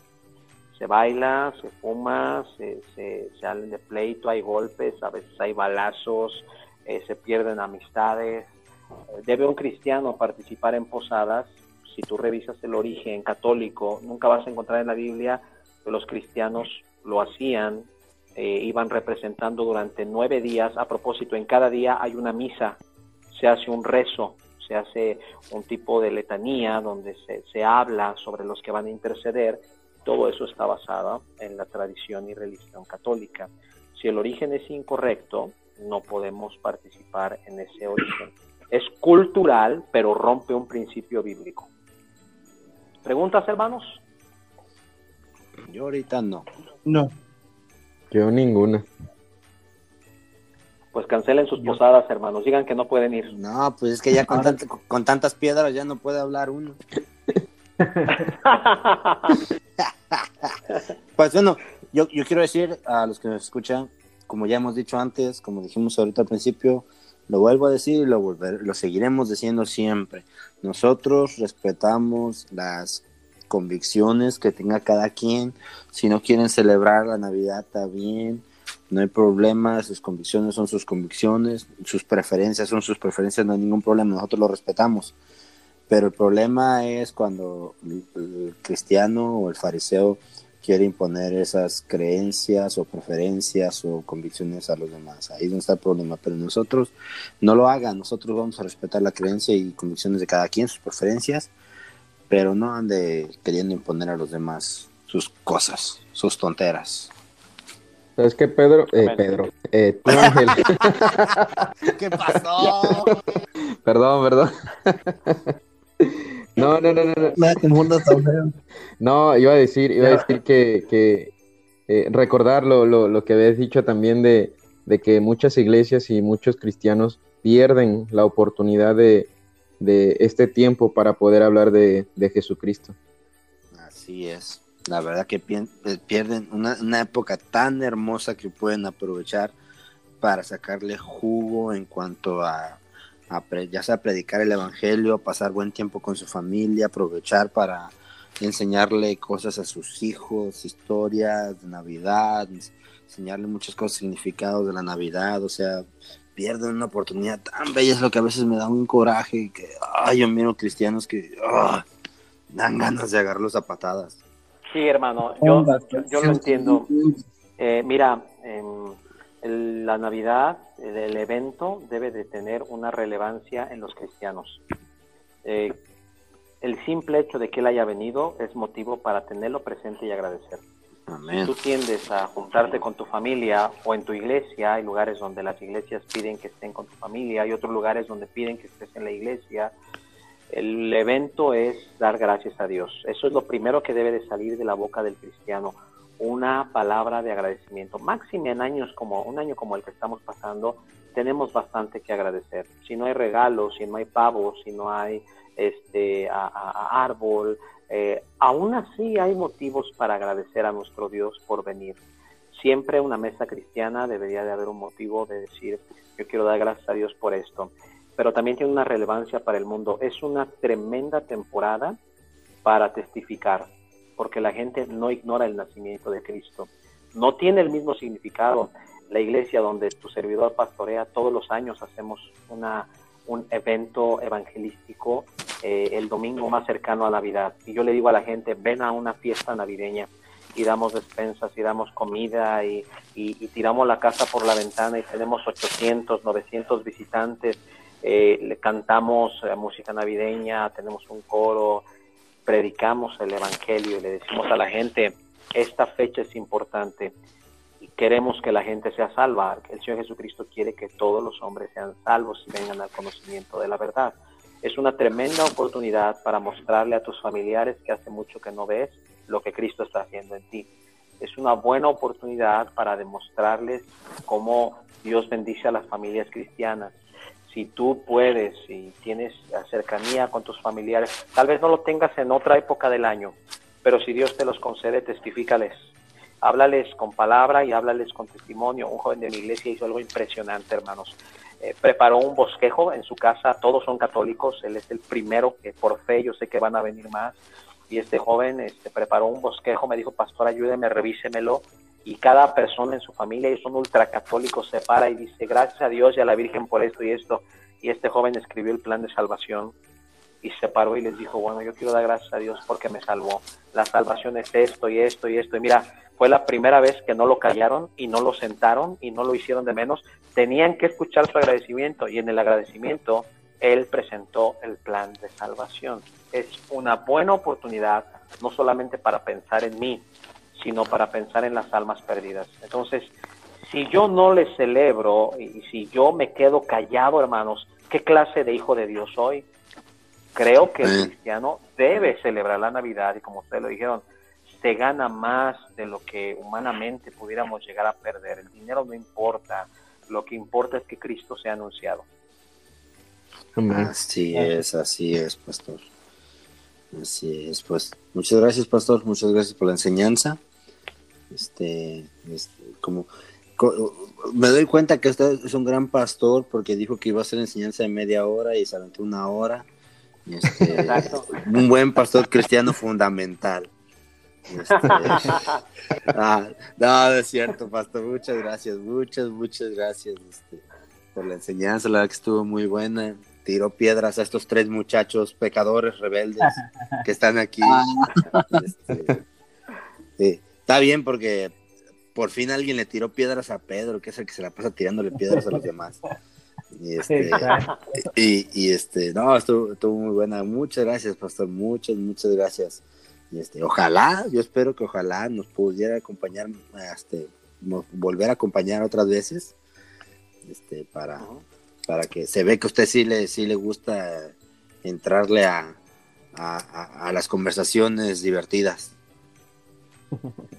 S9: se baila, se fuma, se, se salen de pleito, hay golpes, a veces hay balazos, eh, se pierden amistades, ¿Debe un cristiano participar en posadas? Si tú revisas el origen católico, nunca vas a encontrar en la Biblia que los cristianos lo hacían, eh, iban representando durante nueve días. A propósito, en cada día hay una misa, se hace un rezo, se hace un tipo de letanía donde se, se habla sobre los que van a interceder. Todo eso está basado en la tradición y religión católica. Si el origen es incorrecto, no podemos participar en ese origen. Es cultural, pero rompe un principio bíblico. ¿Preguntas, hermanos?
S1: Yo ahorita no.
S5: No.
S8: Yo ninguna.
S9: Pues cancelen sus posadas, hermanos. Digan que no pueden ir.
S1: No, pues es que ya con, tant- con tantas piedras ya no puede hablar uno. Pues bueno, yo, yo quiero decir a los que nos escuchan, como ya hemos dicho antes, como dijimos ahorita al principio, lo vuelvo a decir y lo, volver, lo seguiremos diciendo siempre. Nosotros respetamos las convicciones que tenga cada quien. Si no quieren celebrar la Navidad, está bien. No hay problema, sus convicciones son sus convicciones, sus preferencias son sus preferencias, no hay ningún problema, nosotros lo respetamos. Pero el problema es cuando el, cristiano o el fariseo quiere imponer esas creencias o preferencias o convicciones a los demás. Ahí es donde está el problema. Pero nosotros no lo hagan, nosotros vamos a respetar la creencia y convicciones de cada quien, sus preferencias, pero no ande queriendo imponer a los demás sus cosas, sus tonteras.
S8: ¿Sabes qué, Pedro? Eh, Pedro. Eh, tú, Ángel.
S1: ¿Qué pasó?
S8: perdón, perdón. No, no, no, no. no. No, iba a decir, iba a decir que, que eh, recordar lo, lo, lo que habías dicho también de, de que muchas iglesias y muchos cristianos pierden la oportunidad de, de este tiempo para poder hablar de, de Jesucristo.
S1: Así es. La verdad que eh, pierden una, una época tan hermosa que pueden aprovechar para sacarle jugo en cuanto a, a pre- ya sea predicar el evangelio, pasar buen tiempo con su familia, aprovechar para enseñarle cosas a sus hijos, historias de Navidad, ens- enseñarle muchas cosas, significados de la Navidad, o sea, pierden una oportunidad tan bella, es lo que a veces me da un coraje, que, ay, yo miro cristianos que, ah, dan ganas de agarrarlos a patadas.
S9: Sí, hermano, yo, yo, yo lo entiendo. Eh, mira, em, el- la Navidad, el, el evento debe de tener una relevancia en los cristianos. Eh, el simple hecho de que él haya venido es motivo para tenerlo presente y agradecer.
S1: Amén.
S9: Tú tiendes a juntarte con tu familia o en tu iglesia, hay lugares donde las iglesias piden que estén con tu familia, hay otros lugares donde piden que estés en la iglesia. El evento es dar gracias a Dios. Eso es lo primero que debe de salir de la boca del cristiano, una palabra de agradecimiento. Máxime en años como un año como el que estamos pasando, tenemos bastante que agradecer. Si no hay regalos, si no hay pavos, si no hay este árbol, eh, aún así hay motivos para agradecer a nuestro Dios por venir. Siempre una mesa cristiana debería de haber un motivo de decir, yo quiero dar gracias a Dios por esto. Pero también tiene una relevancia para el mundo. Es una tremenda temporada para testificar, porque la gente no ignora el nacimiento de Cristo. No tiene el mismo significado. La iglesia donde tu servidor pastorea, todos los años hacemos una, un evento evangelístico eh, el domingo más cercano a Navidad. Y yo le digo a la gente, ven a una fiesta navideña y damos despensas y damos comida y, tiramos la casa por la ventana y tenemos 800, 900 visitantes. Eh, le cantamos eh, música navideña, tenemos un coro, predicamos el Evangelio y le decimos a la gente, esta fecha es importante y queremos que la gente sea salva. El Señor Jesucristo quiere que todos los hombres sean salvos y vengan al conocimiento de la verdad. Es una tremenda oportunidad para mostrarle a tus familiares que hace mucho que no ves lo que Cristo está haciendo en ti. Es una buena oportunidad para demostrarles cómo Dios bendice a las familias cristianas. Si tú puedes y tienes cercanía con tus familiares, tal vez no lo tengas en otra época del año, pero si Dios te los concede, testifícales. Háblales con palabra y háblales con testimonio. Un joven de mi iglesia hizo algo impresionante, hermanos. Eh, preparó un bosquejo en su casa, todos son católicos, él es el primero que por fe, yo sé que van a venir más. Y este joven este, preparó un bosquejo, me dijo, pastor, ayúdeme, revísemelo. Y cada persona en su familia, y son ultracatólicos, se para y dice, gracias a Dios y a la Virgen por esto y esto. y este joven escribió el plan de salvación y se paró y les dijo, bueno, yo quiero dar gracias a Dios porque me salvó. La salvación es esto y esto y esto. Y mira, fue la primera vez que no lo callaron y no lo sentaron y no lo hicieron de menos. Tenían que escuchar su agradecimiento y en el agradecimiento él presentó el plan de salvación. Es una buena oportunidad, no solamente para pensar en mí, sino para pensar en las almas perdidas. Entonces, si yo no le celebro y si yo me quedo callado, hermanos, ¿qué clase de hijo de Dios soy? Creo que el cristiano debe celebrar la Navidad y como ustedes lo dijeron, se gana más de lo que humanamente pudiéramos llegar a perder. El dinero no importa, lo que importa es que Cristo sea anunciado.
S1: Así es, así es, pastor. Así es, pues muchas gracias, pastor, muchas gracias por la enseñanza. Este, este como co- me doy cuenta que usted es un gran pastor porque dijo que iba a hacer enseñanza de media hora y se aventó una hora. Este, un buen pastor cristiano fundamental. Este, ah, no, es cierto, pastor. Muchas gracias, muchas, muchas gracias este, por la enseñanza. La verdad que estuvo muy buena. Tiró piedras a estos tres muchachos pecadores rebeldes que están aquí. Este, sí, está bien porque por fin alguien le tiró piedras a Pedro, que es el que se la pasa tirándole piedras a los demás. Y este, y, y, este, no, estuvo, estuvo muy buena. Muchas gracias, pastor. Muchas, muchas gracias. Y este, ojalá, yo espero que ojalá nos pudiera acompañar, este, nos volver a acompañar otras veces, este, para, para que se ve que a usted sí le, sí le gusta entrarle a, a, a- a las conversaciones divertidas.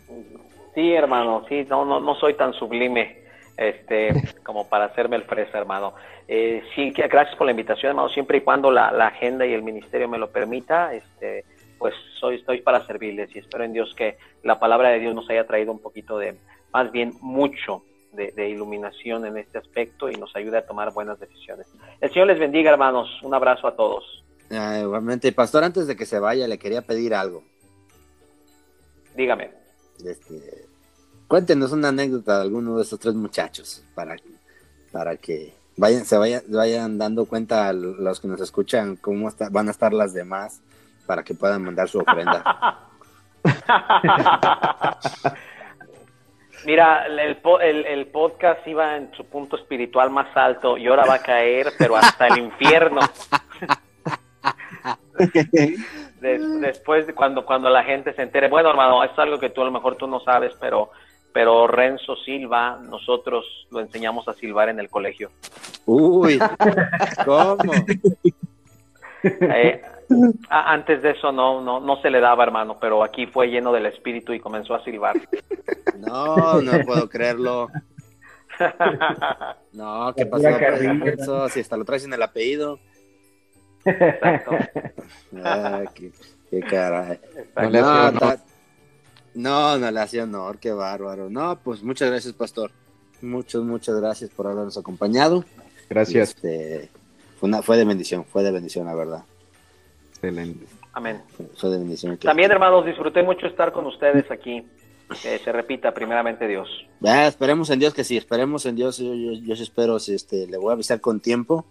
S9: Sí, hermano, sí, no, no, no soy tan sublime este, como para hacerme el fresa, hermano. Eh, sí, que- gracias por la invitación, hermano, siempre y cuando la, la agenda y el ministerio me lo permita, este, pues soy, estoy para servirles y espero en Dios que la palabra de Dios nos haya traído un poquito de, más bien mucho de, de iluminación en este aspecto y nos ayude a tomar buenas decisiones. El Señor les bendiga, hermanos. Un abrazo a todos.
S1: Ah, igualmente, pastor, antes de que se vaya, le quería pedir algo.
S9: Dígame.
S1: Este, cuéntenos una anécdota de alguno de estos tres muchachos para, para que vayan, se vayan, vayan dando cuenta a los que nos escuchan cómo está- van a estar las demás para que puedan mandar su ofrenda.
S9: Mira, el, el, el podcast iba en su punto espiritual más alto y ahora va a caer, pero hasta el infierno. Des- después de cuando, cuando la gente se entere. Bueno, hermano, es algo que tú a lo mejor tú no sabes, pero, pero Renzo Silva, nosotros lo enseñamos a silbar en el colegio.
S1: Uy, ¿cómo?
S9: Eh, antes de eso no, no, no se le daba, hermano, pero aquí fue lleno del espíritu y comenzó a silbar.
S1: No, no puedo creerlo. No, ¿qué pasó?
S9: Carrilla,
S1: Renzo? Si hasta lo traes en el apellido.
S9: Exacto.
S1: Ah, qué, qué caray.
S8: No hace
S1: No, ta- no, no le hacía honor, qué bárbaro. No, pues muchas gracias, pastor. Muchas, muchas gracias por habernos acompañado.
S8: Gracias.
S1: Este, fue, una- fue de bendición, fue de bendición, la verdad.
S8: Excelente.
S9: Amén.
S1: Fue de bendición. que-
S9: También, hermanos, disfruté mucho estar con ustedes aquí. Que se repita, primeramente Dios.
S1: Ah, esperemos en Dios que sí, esperemos en Dios. Yo, yo, yo sí espero, este, le voy a avisar con tiempo.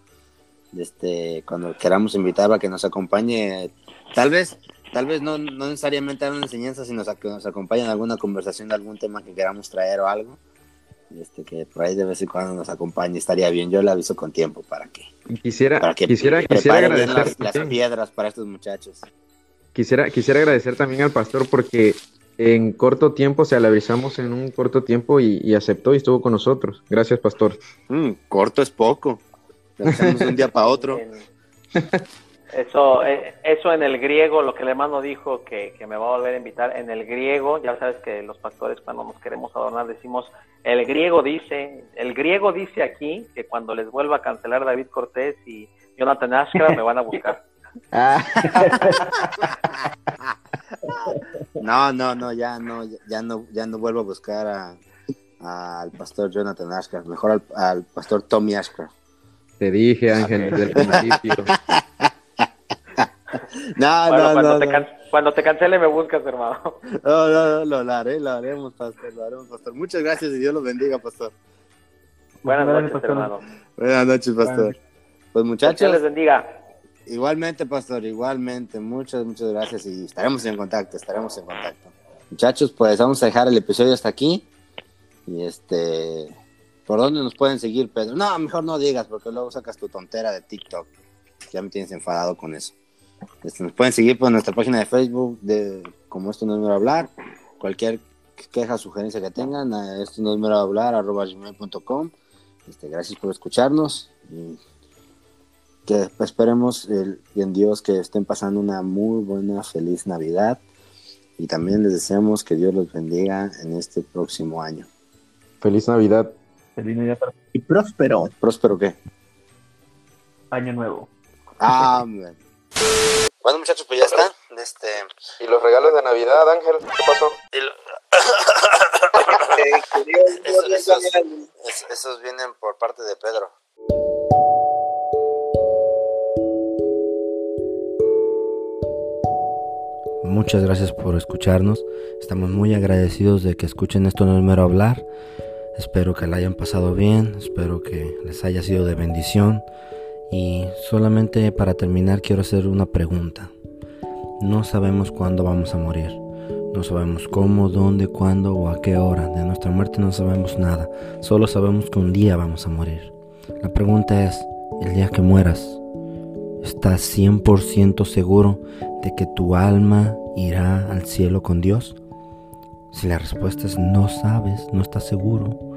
S1: Este, cuando queramos invitar a que nos acompañe, tal vez, tal vez no, no necesariamente a una enseñanza, sino a que nos acompañe en alguna conversación de algún tema que queramos traer o algo. Este, que por ahí de vez en cuando nos acompañe, estaría bien. Yo le aviso con tiempo para que,
S8: Quisiera,
S1: para que
S8: quisiera, quisiera agradecer,
S1: las, las piedras para estos muchachos.
S8: quisiera, quisiera agradecer también al pastor porque en corto tiempo, o sea, le avisamos en un corto tiempo y, y aceptó y estuvo con nosotros. Gracias, pastor.
S1: Mm, corto es poco. De un día para otro.
S9: Eso, eh, eso en el griego, lo que el hermano dijo que, que me va a volver a invitar, en el griego, ya sabes que los pastores cuando nos queremos adornar decimos, el griego dice, el griego dice aquí que cuando les vuelva a cancelar David Cortés y Jonathan Ashcraft me van a buscar.
S1: No, no, no, ya no, ya no, ya no vuelvo a buscar a, al pastor Jonathan Ashcraft, mejor al, al pastor Tommy Ashcraft.
S8: Te dije, Ángel, desde el principio.
S1: No,
S9: Bueno,
S1: no,
S9: cuando,
S1: no,
S9: te
S1: no.
S9: can- cuando te cancele me buscas, hermano.
S1: No, no, no, lo haré, lo haremos, pastor, lo haremos, pastor. Muchas gracias y Dios los bendiga, pastor.
S9: Buenas
S7: Buenas
S9: noches,
S7: noches,
S9: hermano.
S1: Buenas noches, pastor.
S10: Pues
S9: Dios
S10: muchachos,
S9: les bendiga.
S10: igualmente, pastor, igualmente. Muchas, muchas gracias y estaremos en contacto, estaremos en contacto. Muchachos, pues vamos a dejar el episodio hasta aquí. Y este, ¿por dónde nos pueden seguir, Pedro? No, mejor no digas, porque luego sacas tu tontera de TikTok. Ya me tienes enfadado con eso. Este, nos pueden seguir por nuestra página de Facebook, de como esto no es mero hablar. Cualquier queja, sugerencia que tengan, a esto no es mero hablar, arroba gmail.com. Este, gracias por escucharnos y que esperemos el- en Dios que estén pasando una muy buena, feliz Navidad y también les deseamos que Dios los bendiga en este próximo año.
S8: Feliz Navidad.
S7: Feliz Navidad para
S5: Y próspero.
S10: ¿Próspero qué?
S7: Año Nuevo.
S10: Amén. Bueno muchachos, pues ya está. Este,
S4: ¿Y los regalos de Navidad, Ángel? ¿Qué pasó?
S10: Eso- esos, es- esos vienen por parte de Pedro.
S1: Muchas gracias por escucharnos. Estamos muy agradecidos de que escuchen esto no es mero hablar. Espero que la hayan pasado bien, espero que les haya sido de bendición. Y solamente para terminar quiero hacer una pregunta. No sabemos cuándo vamos a morir. No sabemos cómo, dónde, cuándo o a qué hora. De nuestra muerte no sabemos nada. Solo sabemos que un día vamos a morir. La pregunta es, el día que mueras, ¿estás 100% seguro de que tu alma irá al cielo con Dios? Si la respuesta es no sabes, no estás seguro,